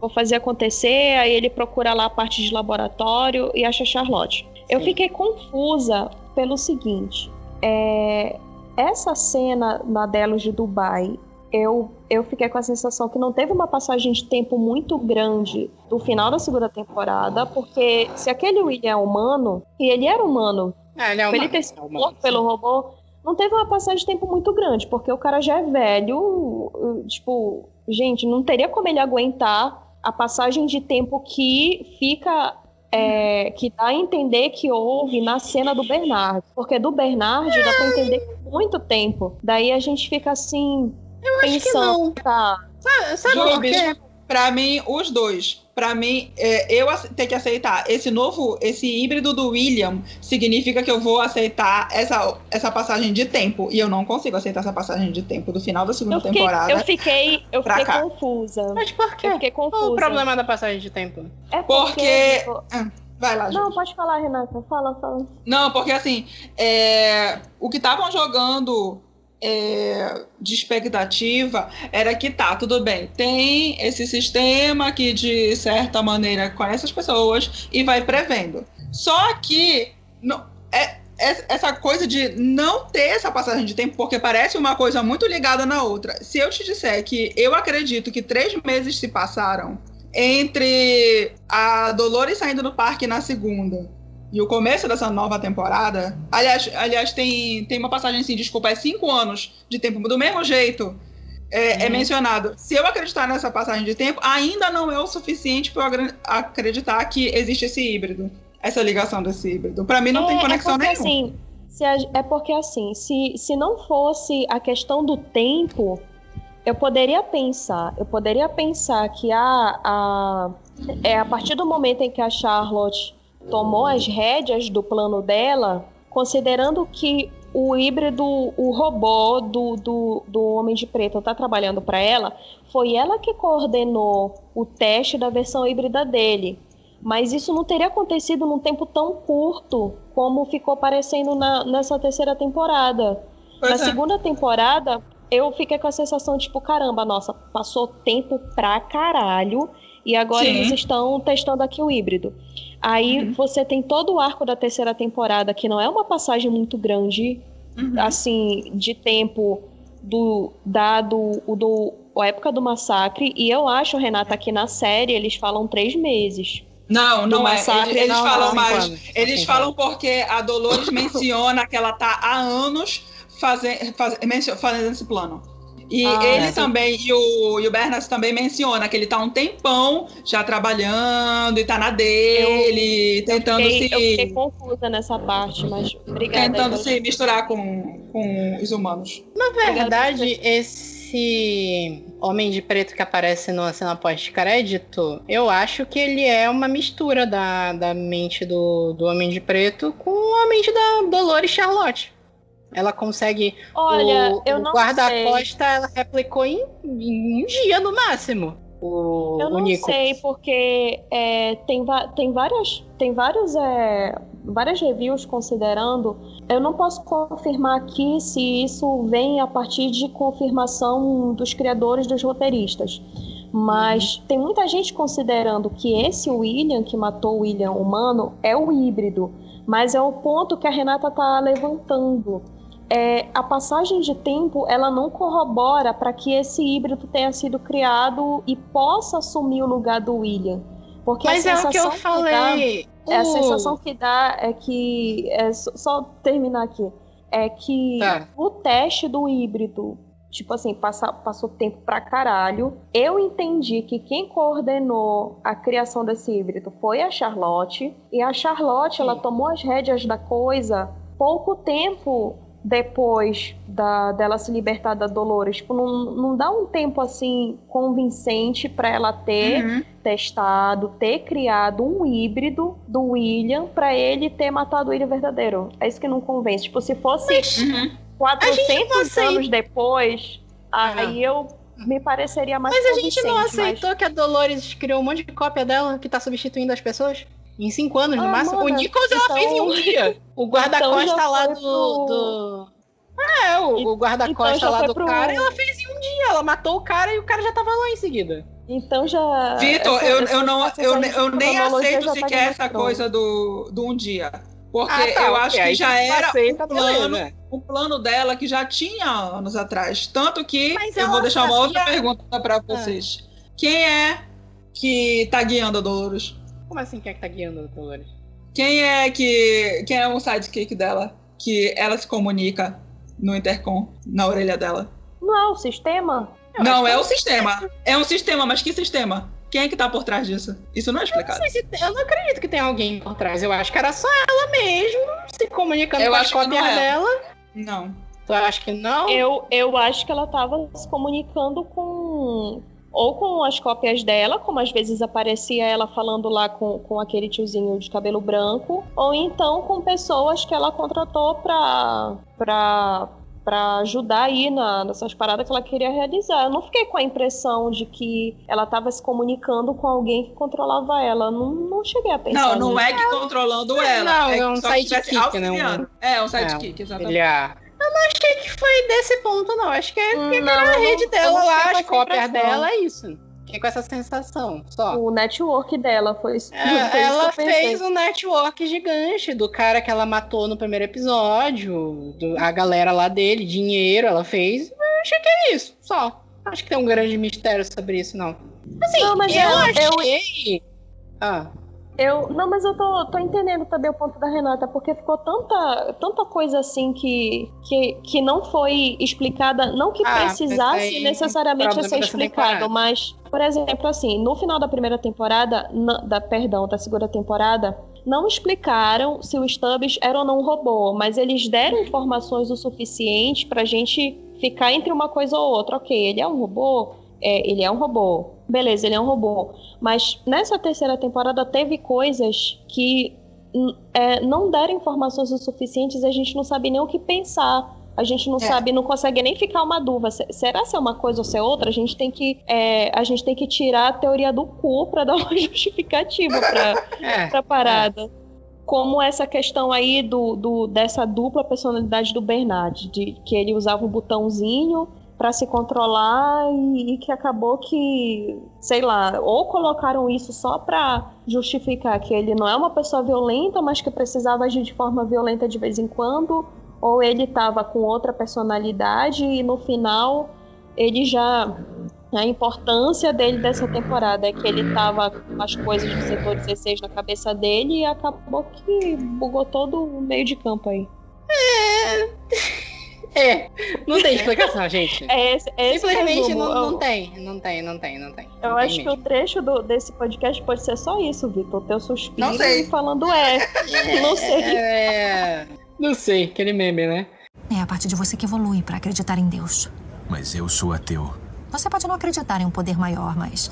Vou fazer acontecer. Aí ele procura lá a parte de laboratório e acha Charlotte. Eu Sim. fiquei confusa pelo seguinte: é, essa cena na Delos de Dubai. Eu, eu fiquei com a sensação que não teve uma passagem de tempo muito grande do final da segunda temporada, porque se aquele William é humano, e ele era humano, Ah, ele é uma, ele ter sido é pelo robô, não teve uma passagem de tempo muito grande, porque o cara já é velho, tipo, gente, não teria como ele aguentar a passagem de tempo que fica. É, que dá a entender que houve na cena do Bernard. Porque do Bernard dá pra entender muito tempo. Daí a gente fica assim. Eu acho que pensando, não. tá. Sabe, sabe por quê? Pra mim, os dois. Pra mim, é, eu tenho que aceitar. Esse novo, esse híbrido do William significa que eu vou aceitar essa, essa passagem de tempo. E eu não consigo aceitar essa passagem de tempo do final da segunda Eu fiquei, temporada. eu fiquei, eu fiquei cá. confusa. Mas por quê? Eu fiquei Qual confusa. o problema da passagem de tempo? É Porque- porque. Vai lá, Não, gente. pode falar, Renata. Fala, fala. Não, porque assim, é, o que estavam jogando é, de expectativa era que tá, tudo bem, tem esse sistema que de certa maneira conhece as pessoas e vai prevendo. Só que não, é, é- essa coisa de não ter essa passagem de tempo, porque parece uma coisa muito ligada na outra. Se eu te disser que eu acredito que três meses se passaram entre a Dolores saindo do parque na segunda e o começo dessa nova temporada. Aliás, aliás tem, tem uma passagem assim, desculpa, é cinco anos de tempo, do mesmo jeito. É, é Uhum. mencionado. Se eu acreditar nessa passagem de tempo, ainda não é o suficiente para eu acreditar que existe esse híbrido, essa ligação desse híbrido. Para mim não tem É, conexão é porque, nenhuma. assim, se a- é porque assim, se, se não fosse a questão do tempo, eu poderia pensar, eu poderia pensar que a, a, é a partir do momento em que a Charlotte tomou as rédeas do plano dela, considerando que o híbrido, o robô do, do, do Homem de Preto está trabalhando para ela, foi ela que coordenou o teste da versão híbrida dele. Mas isso não teria acontecido num tempo tão curto como ficou parecendo na, nessa terceira temporada. Pois na é. segunda temporada, eu fiquei com a sensação, tipo, caramba, nossa, passou tempo pra caralho e agora Sim. eles estão testando aqui o híbrido. Aí Uhum. você tem todo o arco da terceira temporada, que não é uma passagem muito grande, Uhum. assim, de tempo do dado o do a época do massacre. E eu acho, Renata, que na série eles falam três meses. Não, do não é. massacre, Eles, eles não, falam não, mais. anos. Eles falam porque a Dolores menciona que ela tá há anos faze- faz- mencio- fazendo esse plano. E Ah, ele sim. também, e o, e o Bernas também menciona que ele tá um tempão já trabalhando e tá na dele, tentando Fiquei- se. eu fiquei confusa nessa parte, mas obrigada. Tentando se misturar com, com os humanos. Na verdade, esse Homem de Preto que aparece na cena pós-crédito, eu acho que ele é uma mistura da, da mente do, do Homem de Preto com a mente da Dolores Charlotte. Ela consegue. Olha, o eu o não sei. guarda-costa ela replicou em, em um dia no máximo. O, Eu não Nico. sei, porque é, tem, tem várias, tem vários, é, várias reviews considerando. Eu não posso confirmar aqui se isso vem a partir de confirmação dos criadores, dos roteiristas. Mas tem muita gente considerando que esse William, que matou o William humano, é o híbrido. Mas é o ponto que a Renata está levantando. É, a passagem de tempo ela não corrobora para que esse híbrido tenha sido criado e possa assumir o lugar do William. Porque Mas a é o que eu sensação falei. dá, é a o- sensação que dá é que é só, só terminar aqui é que Tá. o teste do híbrido tipo assim passa, passou tempo pra caralho eu entendi que quem coordenou a criação desse híbrido foi a Charlotte e a Charlotte ela tomou as rédeas da coisa pouco tempo depois da, dela se libertar da Dolores. Tipo, não, não dá um tempo assim convincente pra ela ter Uhum. testado, ter criado um híbrido do William pra ele ter matado o William verdadeiro. É isso que não convence. Tipo, se fosse Uhum. 400 não anos depois, aí eu me pareceria mais Mas a gente não convincente, mas- aceitou que a Dolores criou um monte de cópia dela que tá substituindo as pessoas? Em cinco anos, no Ah, máximo. mana, o Nichols ela então- fez em um dia. O guarda-costa Então já lá do. pro- do... É, o, o então guarda-costa já lá do pro- cara, ela fez em um dia. Ela matou o cara e o cara já tava lá em seguida. Então já. Vitor, eu, eu, não, eu, eu nem aceito já tá sequer essa Thrones. coisa do, do um dia. Porque Ah, tá, eu ok, acho aí que já se tu era aceita, um plano, beleza. um plano dela que já tinha anos atrás. Tanto que Mas eu ela vou deixar uma outra pergunta pra vocês. Quem é que tá guiando a Dolores? Como assim quem é que tá guiando a Dolores? Quem é que. Quem é o sidekick dela? Que ela se comunica no intercom, na orelha dela. Não é o sistema? Eu não, é o sistema. É um sistema, mas que sistema? Quem é que tá por trás disso? Isso não é explicado. não sei se- Eu não acredito que tem alguém por trás. Eu acho que era só ela mesmo se comunicando Eu com as acho que não cópias é. dela. Não. Tu acha que não? Eu, eu acho que ela tava se comunicando com. Ou com as cópias dela, como às vezes aparecia ela falando lá com, com aquele tiozinho de cabelo branco, ou então com pessoas que ela contratou pra, pra, pra ajudar aí na, nessas paradas que ela queria realizar. Eu não fiquei com a impressão de que ela tava se comunicando com alguém que controlava ela. Não, não cheguei a pensar Não, não nisso. é que controlando Não, ela. não, é, é um sidekick, né, um-. É, um sidekick, exatamente. Olha, eu não achei que foi desse ponto, não. Acho que é porque não, a eu rede eu dela lá, as cópias impressão. dela, é isso. Fiquei com essa sensação, só. O network dela foi isso. É, ela eu fez um network gigante do cara que ela matou no primeiro episódio, do- a galera lá dele, dinheiro, ela fez. Eu achei que é isso, só. Acho que tem um grande mistério sobre isso, não. Assim, Não, mas eu eu- eu- achei. Ah, Eu, não, mas eu tô, tô entendendo também o ponto da Renata, porque ficou tanta, tanta coisa assim que, que, que não foi explicada, não que Ah, precisasse necessariamente ser explicado, mas, por exemplo, assim, no final da primeira temporada, na- da, perdão, da segunda temporada, não explicaram se o Stubbs era ou não um robô, mas eles deram informações o suficiente pra gente ficar entre uma coisa ou outra. Ok, ele é um robô? É, ele é um robô. Beleza, ele é um robô. Mas nessa terceira temporada teve coisas que hum, é, não deram informações o suficientes e a gente não sabe nem o que pensar. A gente não É. sabe, não consegue nem ficar uma dúvida. Se- Será se é uma coisa ou se é outra? A gente tem que, é, a gente tem que tirar a teoria do cu pra dar uma justificativa pra, é. pra parada. Como essa questão aí do, do- dessa dupla personalidade do Bernard, de que ele usava um botãozinho pra se controlar e, e que acabou que, sei lá, ou colocaram isso só pra justificar que ele não é uma pessoa violenta, mas que precisava agir de forma violenta de vez em quando, ou ele tava com outra personalidade e no final ele já a importância dele dessa temporada é que ele tava com as coisas do setor 16 na cabeça dele e acabou que bugou todo o meio de campo aí. É, não tem explicação, gente. É esse, é esse Simplesmente resumo. não, Eu- não tem, não tem, não tem, não tem. Eu Não tem acho que mesmo. o trecho do- desse podcast pode ser só isso, Vitor. Teu suspiro Não sei. e falando é. Não sei. É. Não sei, aquele meme, né? É a parte de você que evolui para acreditar em Deus. Mas eu sou ateu. Você pode não acreditar em um poder maior, mas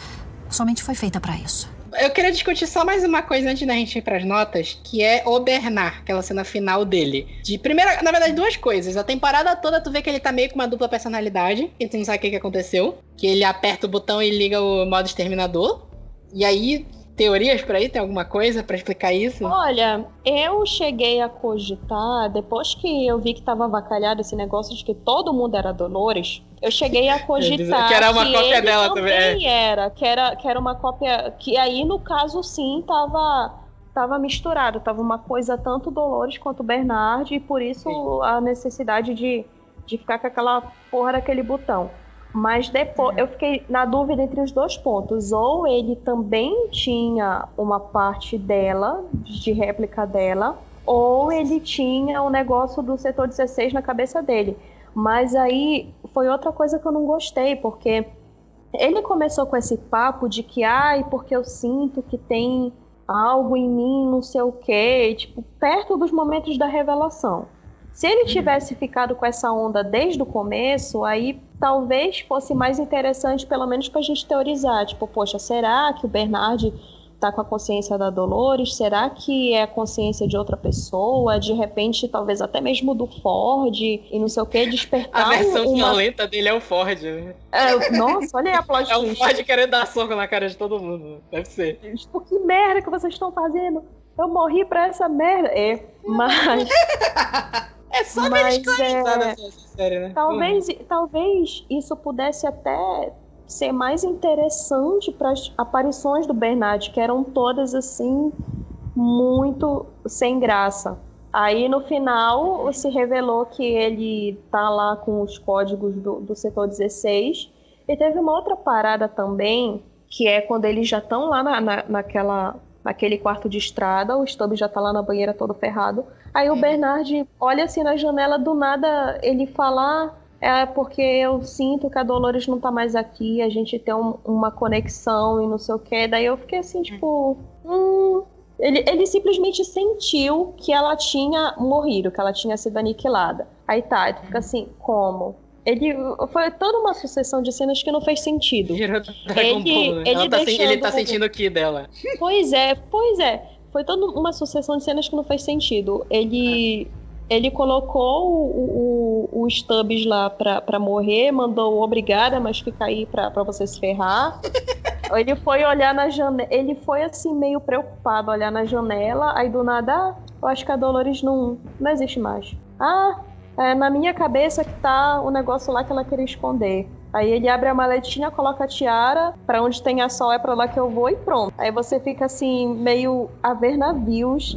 sua mente foi feita para isso. Eu queria discutir só mais uma coisa antes da gente ir pras notas, que é o Bernard, aquela cena final dele. De primeira, na verdade, duas coisas. A temporada toda tu vê que ele tá meio com uma dupla personalidade, e tu não sabe o que, que aconteceu. Que ele aperta o botão e liga o modo exterminador. E aí, teorias por aí? Tem alguma coisa pra explicar isso? Olha, eu cheguei a cogitar, depois que eu vi que tava avacalhado esse negócio de que todo mundo era Dolores, eu cheguei a cogitar Que era uma cópia ele dela também, é. também era, que era, que era uma cópia, que aí no caso sim tava, tava misturado, tava uma coisa tanto Dolores quanto Bernard, e por isso a necessidade de, de ficar com aquela porra daquele botão. Mas depois eu fiquei na dúvida entre os dois pontos. Ou ele também tinha uma parte dela, de réplica dela, ou ele tinha o negócio do setor 16 na cabeça dele. Mas aí foi outra coisa que eu não gostei, porque ele começou com esse papo de que, ai, porque eu sinto que tem algo em mim, não sei o quê, tipo, perto dos momentos da revelação. Se ele tivesse ficado com essa onda desde o começo, aí talvez fosse mais interessante, pelo menos pra gente teorizar. Tipo, poxa, será que o Bernard tá com a consciência da Dolores? Será que é a consciência de outra pessoa? De repente, talvez até mesmo do Ford e não sei o que, despertar A versão uma... violenta dele é o Ford, né? É, nossa, olha aí a plot É o. Ford querendo dar soco na cara de todo mundo. Deve ser. Tipo, que merda que vocês estão fazendo? Eu morri pra essa merda. É, mas É só Mas, é, essa, série, né? talvez, talvez isso pudesse até ser mais interessante para as aparições do Bernard, que eram todas assim muito sem graça. Aí no final se revelou que ele tá lá com os códigos do, do setor 16. E teve uma outra parada também, que é quando eles já estão lá na, na- naquela, naquele quarto de estrada, o Stubb já tá lá na banheira todo ferrado. Aí o Bernard olha assim na janela, do nada ele fala. "Ah, É porque eu sinto que a Dolores não tá mais aqui, a gente tem um- uma conexão e não sei o que. Daí eu fiquei assim, tipo. Hum, ele, ele simplesmente sentiu que ela tinha morrido, que ela tinha sido aniquilada. Aí tá, tu fica assim, como? Ele foi toda uma sucessão de cenas que não fez sentido. Virou Dragon Ele- Ball, né? ele tá ele tá sentindo o ki dela. Pois é, pois é. Foi toda uma sucessão de cenas que não fez sentido. Ele, ele colocou o, o, o Stubbs lá pra, pra morrer, mandou obrigada, mas fica aí pra, pra você se ferrar. Ele foi olhar na janela. Ele foi assim, meio preocupado, olhar na janela, aí do nada, ah, eu acho que a Dolores não, não existe mais. Ah, é na minha cabeça que tá o negócio lá que ela queria esconder. Aí ele abre a maletinha, coloca a tiara, pra onde tem a sol é pra lá que eu vou e pronto. Aí você fica assim, meio a ver navios.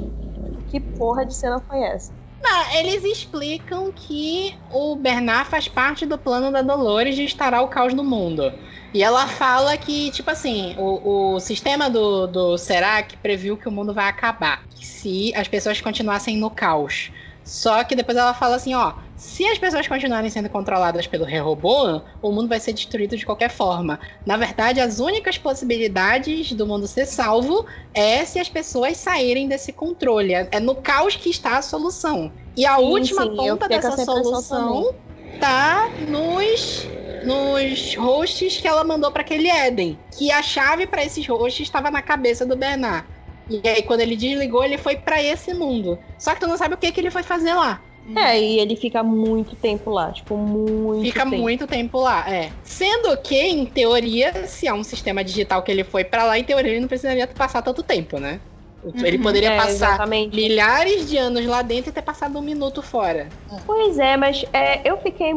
Que porra de cena foi essa? Ah, eles explicam que o Bernard faz parte do plano da Dolores de instaurar o caos no mundo. E ela fala que, tipo assim, o, o sistema do, do Serac previu que o mundo vai acabar se as pessoas continuassem no caos. Só que depois ela fala assim, ó, se as pessoas continuarem sendo controladas pelo Rehoboam, o mundo vai ser destruído de qualquer forma. Na verdade, as únicas possibilidades do mundo ser salvo é se as pessoas saírem desse controle. É no caos que está a solução. E a Sim, última sim, ponta dessa solução tá nos nos hosts que ela mandou para aquele Éden, que a chave para esses hosts estava na cabeça do Bernard. E aí quando ele desligou, ele foi para esse mundo. Só que tu não sabe o que que ele foi fazer lá. É, e ele fica muito tempo lá, tipo, muito Fica tempo. muito tempo lá, é. Sendo que, em teoria, se é um sistema digital que ele foi pra lá, em teoria ele não precisaria passar tanto tempo, né? Ele poderia É, passar exatamente. milhares de anos lá dentro e ter passado um minuto fora. Pois é, mas é, eu fiquei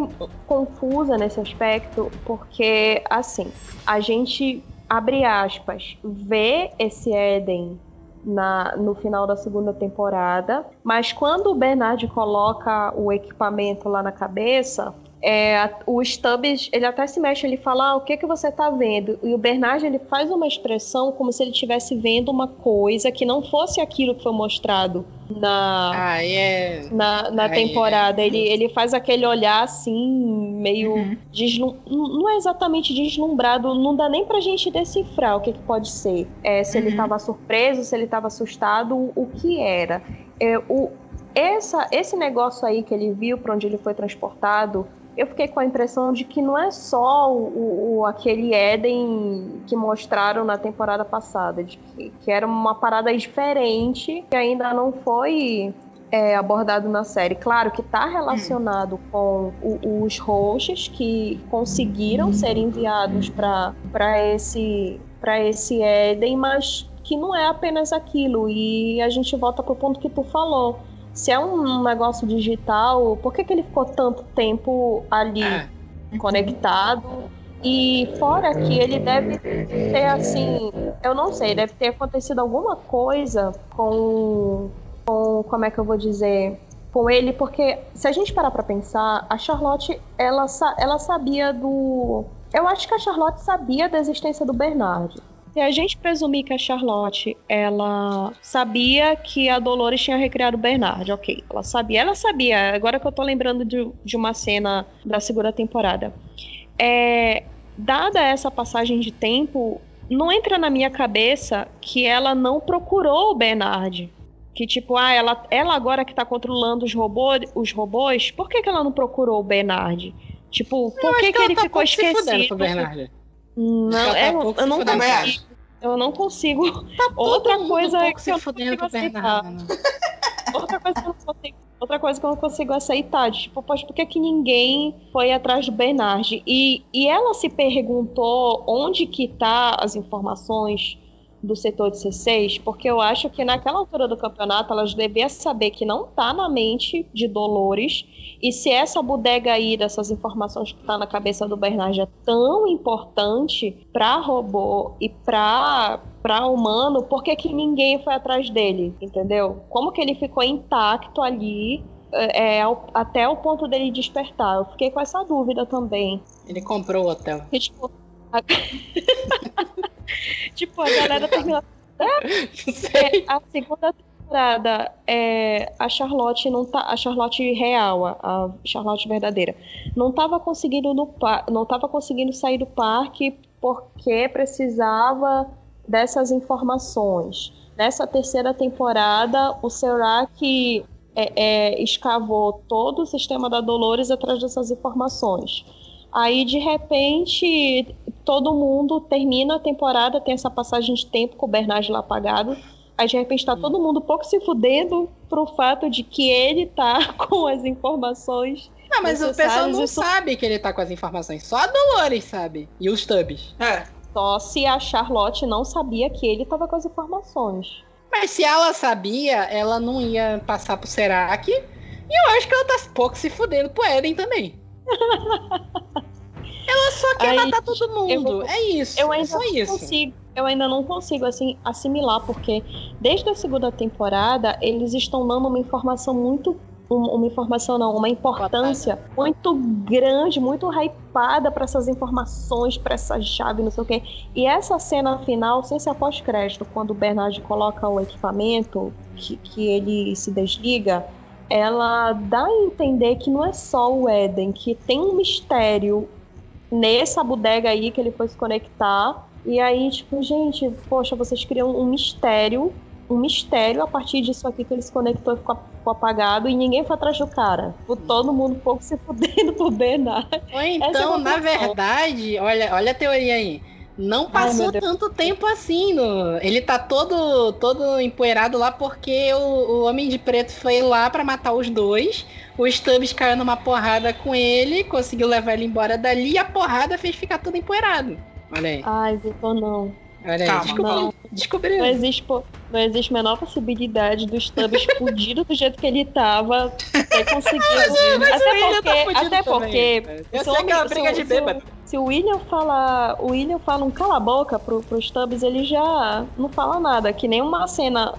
confusa nesse aspecto, porque, assim, a gente, abre aspas, vê esse Éden na, no final da segunda temporada, mas quando o Bernard coloca o equipamento lá na cabeça, é, o Stubbs, ele até se mexe, ele fala, ah, o que que você tá vendo? E o Bernard, ele faz uma expressão como se ele estivesse vendo uma coisa que não fosse aquilo que foi mostrado na, ah, é... na, na temporada. É. Ele, ele faz aquele olhar assim, meio uhum. deslum... não é exatamente deslumbrado, não dá nem pra gente decifrar o que, que pode ser. É, se uhum. ele tava surpreso, se ele tava assustado, o que era. É, o, essa, esse negócio aí que ele viu para onde ele foi transportado eu fiquei com a impressão de que não é só o, o aquele Éden que mostraram na temporada passada, de que, que era uma parada diferente que ainda não foi é, abordado na série. Claro que está relacionado com o, os hosts que conseguiram ser enviados para esse, esse Éden, mas que não é apenas aquilo. E a gente volta para o ponto que tu falou se é um negócio digital, por que, que ele ficou tanto tempo ali é. conectado? E fora que ele deve ter assim, eu não sei, deve ter acontecido alguma coisa com, com como é que eu vou dizer, com ele, porque se a gente parar para pensar, a Charlotte, ela, ela sabia do, eu acho que a Charlotte sabia da existência do Bernard. Se a gente presumir que a Charlotte, ela sabia que a Dolores tinha recriado o Bernard, ok. Ela sabia, ela sabia. Agora que eu tô lembrando de, de uma cena da segunda temporada. É, dada essa passagem de tempo, não entra na minha cabeça que ela não procurou o Bernard. Que tipo, ah, ela, ela agora que tá controlando os, robô, os robôs, por que, que ela não procurou o Bernard? Tipo, por que, que, que ele tá ficou esquecido? Bernard. Não, tá é, eu, eu não consigo. Eu não consigo. Tá outra coisa um que eu não consigo aceitar. outra coisa que eu não consigo. Outra coisa que eu não consigo aceitar, tipo, poxa, por que, que ninguém foi atrás do Bernard? E, e ela se perguntou onde que tá as informações do setor de C6, porque eu acho que naquela altura do campeonato elas deviam saber que não tá na mente de Dolores e se essa bodega aí dessas informações que tá na cabeça do Bernard é tão importante para robô e para para humano, por que, que ninguém foi atrás dele, entendeu? Como que ele ficou intacto ali é, é até o ponto dele despertar. Eu fiquei com essa dúvida também. Ele comprou o hotel. A... tipo, a galera terminou. É, a segunda temporada, é, a Charlotte não tá. A Charlotte real, a Charlotte verdadeira, não estava conseguindo no não tava conseguindo sair do parque porque precisava dessas informações. Nessa terceira temporada, o Serac é, é, escavou todo o sistema da Dolores atrás dessas informações. Aí, de repente, todo mundo termina a temporada, tem essa passagem de tempo com o Bernard lá apagado. Aí, de repente, tá hum. todo mundo um pouco se fudendo pro fato de que ele tá com as informações. Não, mas o pessoal não Isso... sabe que ele tá com as informações. Só a Dolores sabe. E os Tubbs. É. Só se a Charlotte não sabia que ele tava com as informações. Mas se ela sabia, ela não ia passar pro Serac. E eu acho que ela tá pouco se fudendo pro Eden também. Ela só quer Aí, matar todo mundo. é isso. Eu ainda é só isso. Consigo, eu ainda não consigo assim assimilar, porque desde a segunda temporada eles estão dando uma informação muito uma informação não, uma importância muito grande, muito hypada para essas informações, para essa chave, não sei o quê. E essa cena final, sem ser pós-crédito, quando o Bernard coloca o equipamento, que, que ele se desliga, ela dá a entender que não é só o Eden, que tem um mistério nessa bodega aí que ele foi se conectar. E aí, tipo, gente, poxa, vocês criam um mistério, um mistério a partir disso aqui que ele se conectou e ficou, ficou apagado e ninguém foi atrás do cara. Por todo mundo um pouco se fudendo pro Bernard. Ou é então, é na verdade, olha, olha a teoria aí não passou Ai, tanto tempo assim. No... Ele tá todo todo empoeirado lá porque o, o Homem de Preto foi lá para matar os dois. O Stubbs caiu numa porrada com ele, conseguiu levar ele embora dali e a porrada fez ficar tudo empoeirado. Olha aí. Ai, Vitor, não. Olha aí, Calma, não. descobriu. Não existe, não existe a menor possibilidade do Stubbs fudido do jeito que ele tava ter conseguido. até porque, tá até porque. Eu sei que é uma briga de bêbado se o William fala. O William fala um cala a boca pro, pro Stubbs, ele já não fala nada. Que nem uma cena.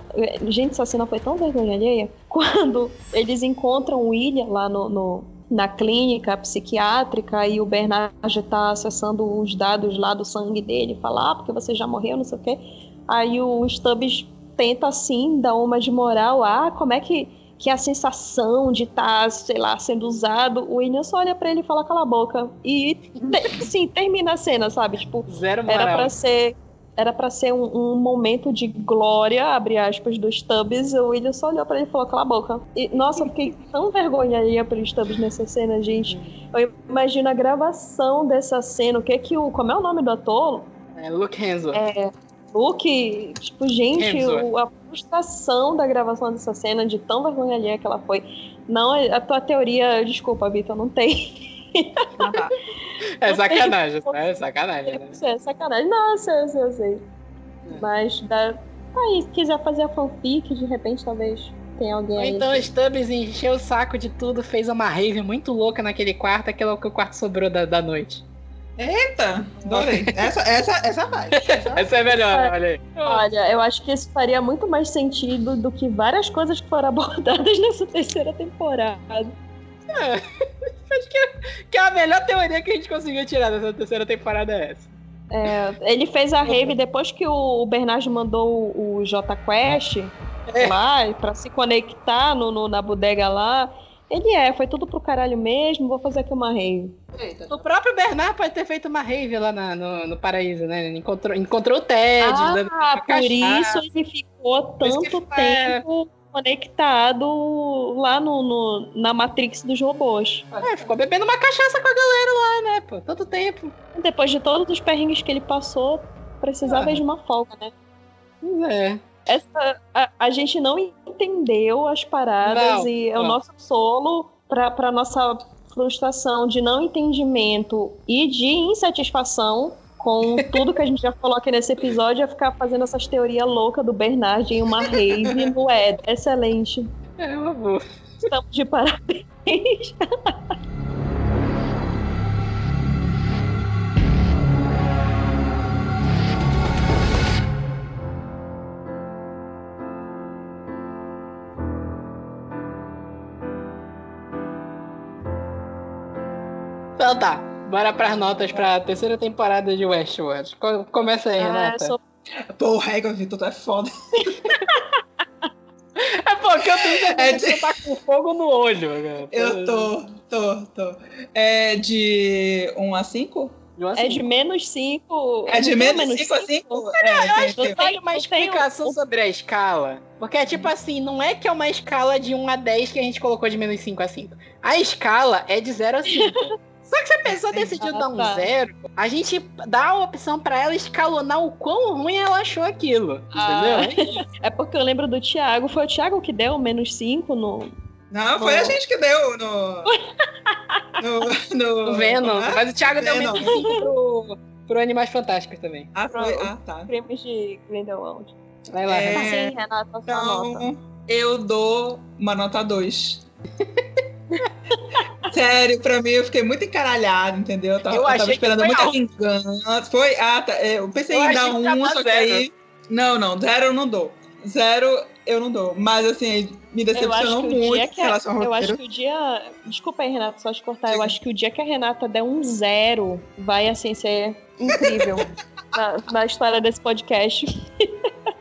Gente, essa cena foi tão vergonha alheia. Quando eles encontram o William lá no, no na clínica psiquiátrica e o Bernard está acessando os dados lá do sangue dele, fala, ah, porque você já morreu, não sei o quê. Aí o Stubbs tenta, assim, dar uma de moral, ah, como é que, que é a sensação de estar, tá, sei lá, sendo usado. O William só olha pra ele e fala, cala a boca. E, te, sim, termina a cena, sabe? Tipo, Zero moral. era pra ser era para ser um, um, momento de glória, abre aspas, dos Stubbs, o William só olhou para ele e falou, cala a boca. E, nossa, eu fiquei tão vergonharia pelos Stubbs nessa cena, gente. Eu imagino a gravação dessa cena, o que que o... Como é o nome do ator? É Luke Hemsworth. É, Luke, tipo, gente, o, a frustração da gravação dessa cena, de tão vergonharia que ela foi. Não, a tua teoria, desculpa, Vitor, não tem. é sacanagem, né? É sacanagem, né? É sacanagem. Não, eu sei, eu sei, eu sei. É. Mas dá. Tá aí, se quiser fazer a fanfic, de repente talvez tenha alguém aí. Então o Stubbs encheu o saco de tudo, fez uma rave muito louca naquele quarto, aquele que o quarto sobrou da, da noite. Eita, adorei. Essa, essa, essa vai. Essa, essa é melhor, é, olha aí. Olha, eu acho que isso faria muito mais sentido do que várias coisas que foram abordadas nessa terceira temporada. É, acho que, que a melhor teoria que a gente conseguiu tirar dessa terceira temporada é essa. É, ele fez a rave depois que o Bernard mandou o J Quest é. lá para se conectar no, no, na bodega lá. Ele é, foi tudo pro caralho mesmo, vou fazer aqui uma rave. O próprio Bernard pode ter feito uma rave lá na, no, no paraíso, né? Encontrou, encontrou o Ted. Ah, por isso ele ficou tanto tempo conectado lá no, no, na Matrix dos robôs. É, ficou bebendo uma cachaça com a galera lá, né, pô? Todo tempo. Depois de todos os perrengues que ele passou, precisava ah. de uma folga, né? Pois é. Essa, a, a gente não entendeu as paradas não, e é o nosso solo pra nossa frustração de não entendimento e de insatisfação com tudo que a gente já falou aqui nesse episódio, é ficar fazendo essas teorias loucas do Bernard em uma rave no Ed. Excelente. É, uma boa. Estamos de parabéns. Então tá. Bora pras notas pra terceira temporada de Westworld. Começa aí, ah, Renata. Sou... Pô, Régua, Vitor, tu é foda. é porque eu tenho é de... tá com fogo no olho. Cara. Eu tô, tô, tô. É de 1 a 5? É de menos 5. É de menos 5 a 5? É, eu acho que tem uma explicação sobre a escala. Porque é tipo assim, não é que é uma escala de 1 a 10 que a gente colocou de menos 5 a 5. A escala é de 0 a 5. Só que se a pessoa decidiu dar um zero, a gente dá a opção para ela escalonar o quão ruim ela achou aquilo. Ah, entendeu? é porque eu lembro do Thiago. Foi o Thiago que deu menos 5 no. Não, foi no... a gente que deu no. no, no, no Venom. Ah, Mas o Thiago Venom. deu menos 5 pro, pro Animais Fantásticos também. Ah, foi? Ah, tá. Prêmios de Grindelwald. Vai lá, é... Sim, Renata, então, nota. Eu dou uma nota 2. Sério, pra mim eu fiquei muito encaralhado, entendeu? Eu tava, eu eu tava esperando muita vingança. Foi? Ah, tá. É, eu pensei eu em dar um, só que aí. Não, não, zero eu não dou. Zero eu não dou. Mas assim, me decepcionou muito que a, Eu acho que o dia. Desculpa aí, Renata, só te cortar. Eu acho que o dia que a Renata der um zero vai assim ser incrível na, na história desse podcast.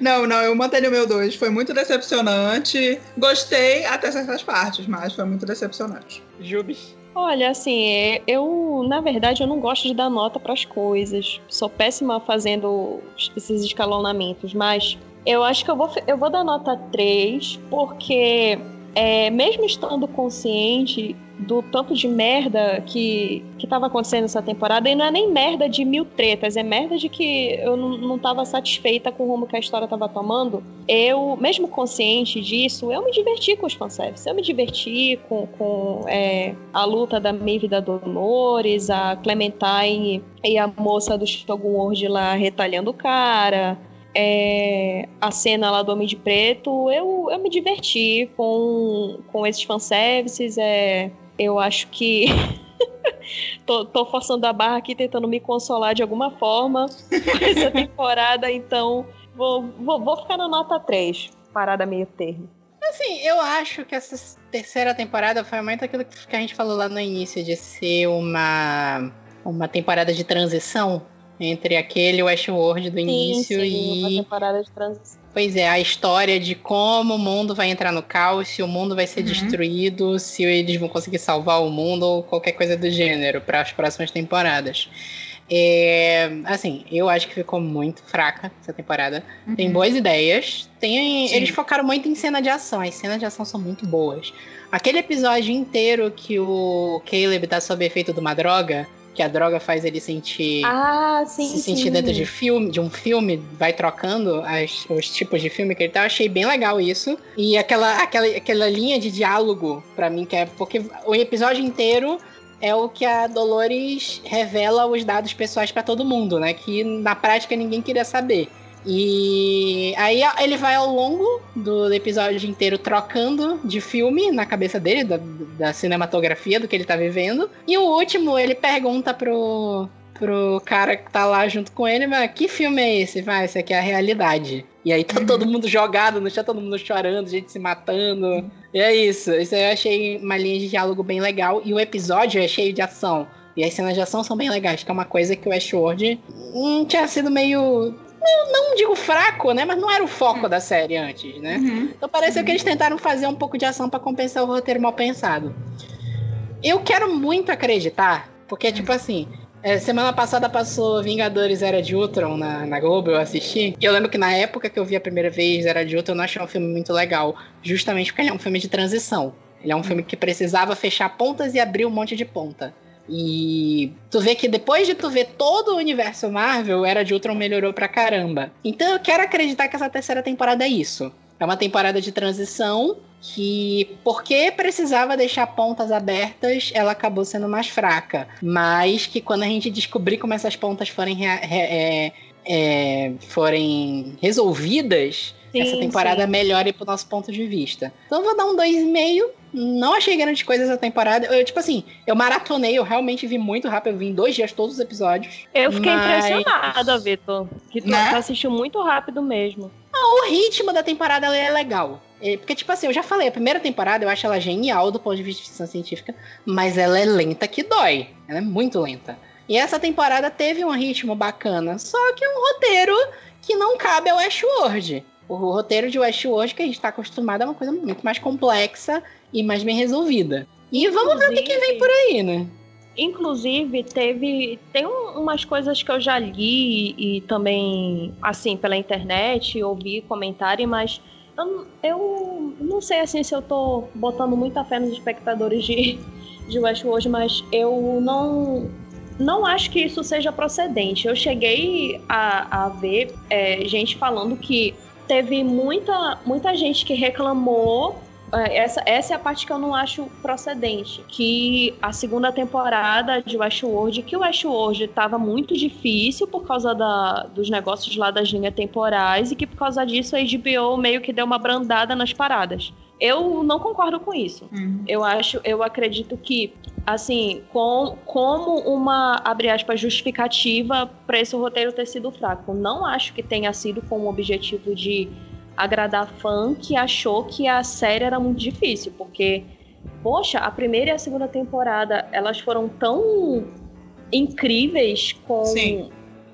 Não, não, eu mantenho o meu 2. Foi muito decepcionante. Gostei até certas partes, mas foi muito decepcionante. Jubes. Olha, assim, eu, na verdade, eu não gosto de dar nota para as coisas. Sou péssima fazendo esses escalonamentos, mas eu acho que eu vou, eu vou dar nota 3, porque é, mesmo estando consciente do tanto de merda que, que tava acontecendo essa temporada. E não é nem merda de mil tretas, é merda de que eu não, não tava satisfeita com o rumo que a história tava tomando. Eu, mesmo consciente disso, eu me diverti com os fanservice. Eu me diverti com, com é, a luta da Maeve da Dolores, a Clementine e a moça do Shogun World lá retalhando o cara. É, a cena lá do Homem de Preto, eu, eu me diverti com, com esses fanservices. É, eu acho que tô, tô, forçando a barra aqui, tentando me consolar de alguma forma com essa temporada, então vou, vou, vou ficar na nota 3, parada meio termo. Assim, eu acho que essa terceira temporada foi muito aquilo que a gente falou lá no início, de ser uma, uma temporada de transição entre aquele Westworld do Sim, início sim, uma e. temporada de transição. Pois é, a história de como o mundo vai entrar no caos, se o mundo vai ser Uhum. destruído, se eles vão conseguir salvar o mundo ou qualquer coisa do gênero para as próximas temporadas. É, assim, eu acho que ficou muito fraca essa temporada. Tem Uhum. boas ideias. Tem, Sim. eles focaram muito em cena de ação. As cenas de ação são muito boas. Aquele episódio inteiro que o Caleb tá sob efeito de uma droga, que a droga faz ele sentir Ah, sim, se sim. sentir dentro de filme, de um filme, vai trocando as- os tipos de filme que ele tá. Eu achei bem legal isso. E aquela, aquela, aquela linha de diálogo, pra mim, que é. Porque o episódio inteiro é o que a Dolores revela os dados pessoais pra todo mundo, né? Que na prática ninguém queria saber. E aí ele vai ao longo do episódio inteiro trocando de filme na cabeça dele, da, da cinematografia do que ele tá vivendo. E o último, ele pergunta pro, pro cara que tá lá junto com ele, mas que filme é esse? Vai, esse aqui é a realidade. E aí tá todo mundo jogado no chão, todo mundo chorando, gente se matando. E é isso. Isso eu achei uma linha de diálogo bem legal. E o episódio é cheio de ação. E as cenas de ação são bem legais, que é uma coisa que o Westworld hum, tinha sido meio. Não, não digo fraco, né? Mas não era o foco da série antes, né? Uhum. Então pareceu que eles tentaram fazer um pouco de ação pra compensar o roteiro mal pensado. Eu quero muito acreditar, porque, tipo assim, é, semana passada passou Vingadores Era de Ultron na, na Globo, eu assisti. E eu lembro que na época que eu vi a primeira vez Era de Ultron, eu não achei um filme muito legal. Justamente porque ele é um filme de transição. Ele é um filme que precisava fechar pontas e abrir um monte de ponta. E tu vê que depois de tu ver todo o universo Marvel, Era de Ultron melhorou pra caramba. Então eu quero acreditar que essa terceira temporada é isso. É uma temporada de transição que, porque precisava deixar pontas abertas, ela acabou sendo mais fraca. Mas que quando a gente descobrir como essas pontas forem, é, é, forem resolvidas, Sim, essa temporada sim. melhore pro nosso ponto de vista. Então eu vou dar um 2,5. Não achei grande coisa essa temporada. Eu, tipo assim, eu maratonei, eu realmente vi muito rápido. Eu vi em dois dias todos os episódios. Eu fiquei Mas- impressionada, Vitor. Que tu, Né? assistiu muito rápido mesmo. O ritmo da temporada é legal. É, Porque, tipo assim, eu já falei, a primeira temporada eu acho ela genial do ponto de vista de ficção científica, mas ela é lenta que dói. Ela é muito lenta. E essa temporada teve um ritmo bacana, só que é um roteiro que não cabe ao Westworld. O roteiro de Westworld que a gente tá acostumado é uma coisa muito mais complexa e mais bem resolvida. E vamos ver o que, vem por aí, né? Inclusive, teve. Tem um- umas coisas que eu já li e também, assim, pela internet, ouvi comentário, mas eu, eu não sei assim se eu tô botando muita fé nos espectadores de, de Westworld, mas eu não. Não acho que isso seja procedente. Eu cheguei a, a ver é, gente falando que teve muita, muita gente que reclamou Essa, essa é a parte que eu não acho procedente. Que a segunda temporada de Westworld, que o Westworld estava muito difícil por causa da, dos negócios lá das linhas temporais e que por causa disso a HBO meio que deu uma brandada nas paradas. Eu não concordo com isso. Uhum. Eu acho, eu acredito que, assim, com, como uma, abre aspas, justificativa para esse roteiro ter sido fraco. Não acho que tenha sido com o objetivo de agradar fã que achou que a série era muito difícil, porque, poxa, a primeira e a segunda temporada, elas foram tão incríveis com Sim.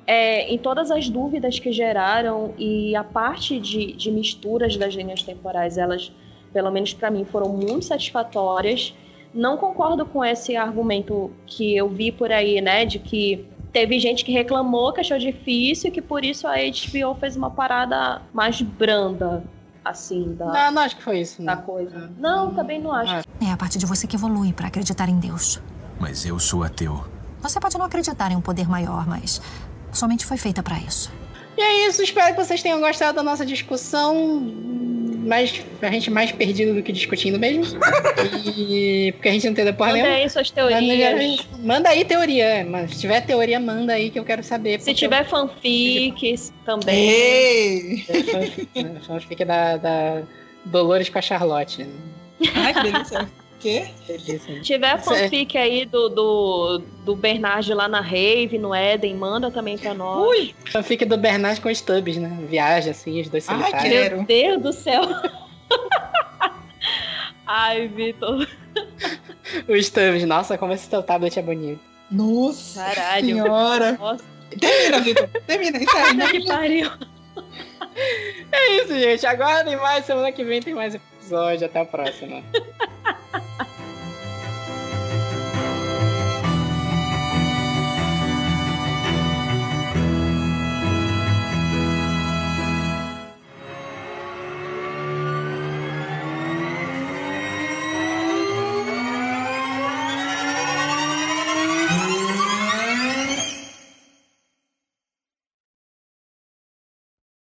é, em todas as dúvidas que geraram e a parte de, de misturas das linhas temporais, elas, pelo menos para mim, foram muito satisfatórias. Não concordo com esse argumento que eu vi por aí, né, de que teve gente que reclamou, que achou difícil e que por isso a HBO fez uma parada mais branda, assim, da, Não, não acho que foi isso. da Não. coisa. Não, também não acho. É a parte de você que evolui para acreditar em Deus. Mas eu sou ateu. Você pode não acreditar em um poder maior, mas somente foi feita para isso. E é isso, espero que vocês tenham gostado da nossa discussão. Mais, a gente mais perdido do que discutindo mesmo. E, porque a gente não entendeu porra Manda nenhuma. aí suas Manda, teorias. manda aí teoria, mas se tiver teoria, manda aí que eu quero saber. Se tiver fanfics também. Ei! eu- Fanfic da, da Dolores com a Charlotte. Ai, que delícia. O quê? Se tiver fanfic aí do, do, do Bernard lá na Rave, no Éden, manda também pra nós. Ui! Fanfic do Bernard com Stubbs, né? Viagem, assim, os dois Ai, solitários. quero. Meu Deus do céu. Ai, Vitor. o Stams, nossa, como esse teu tablet é bonito. Nossa Caralho. senhora. Nossa, Termina, Vitor. Termina, encerra. que pariu. É isso, gente. Agora tem mais. Semana que vem tem mais episódio. Até a próxima.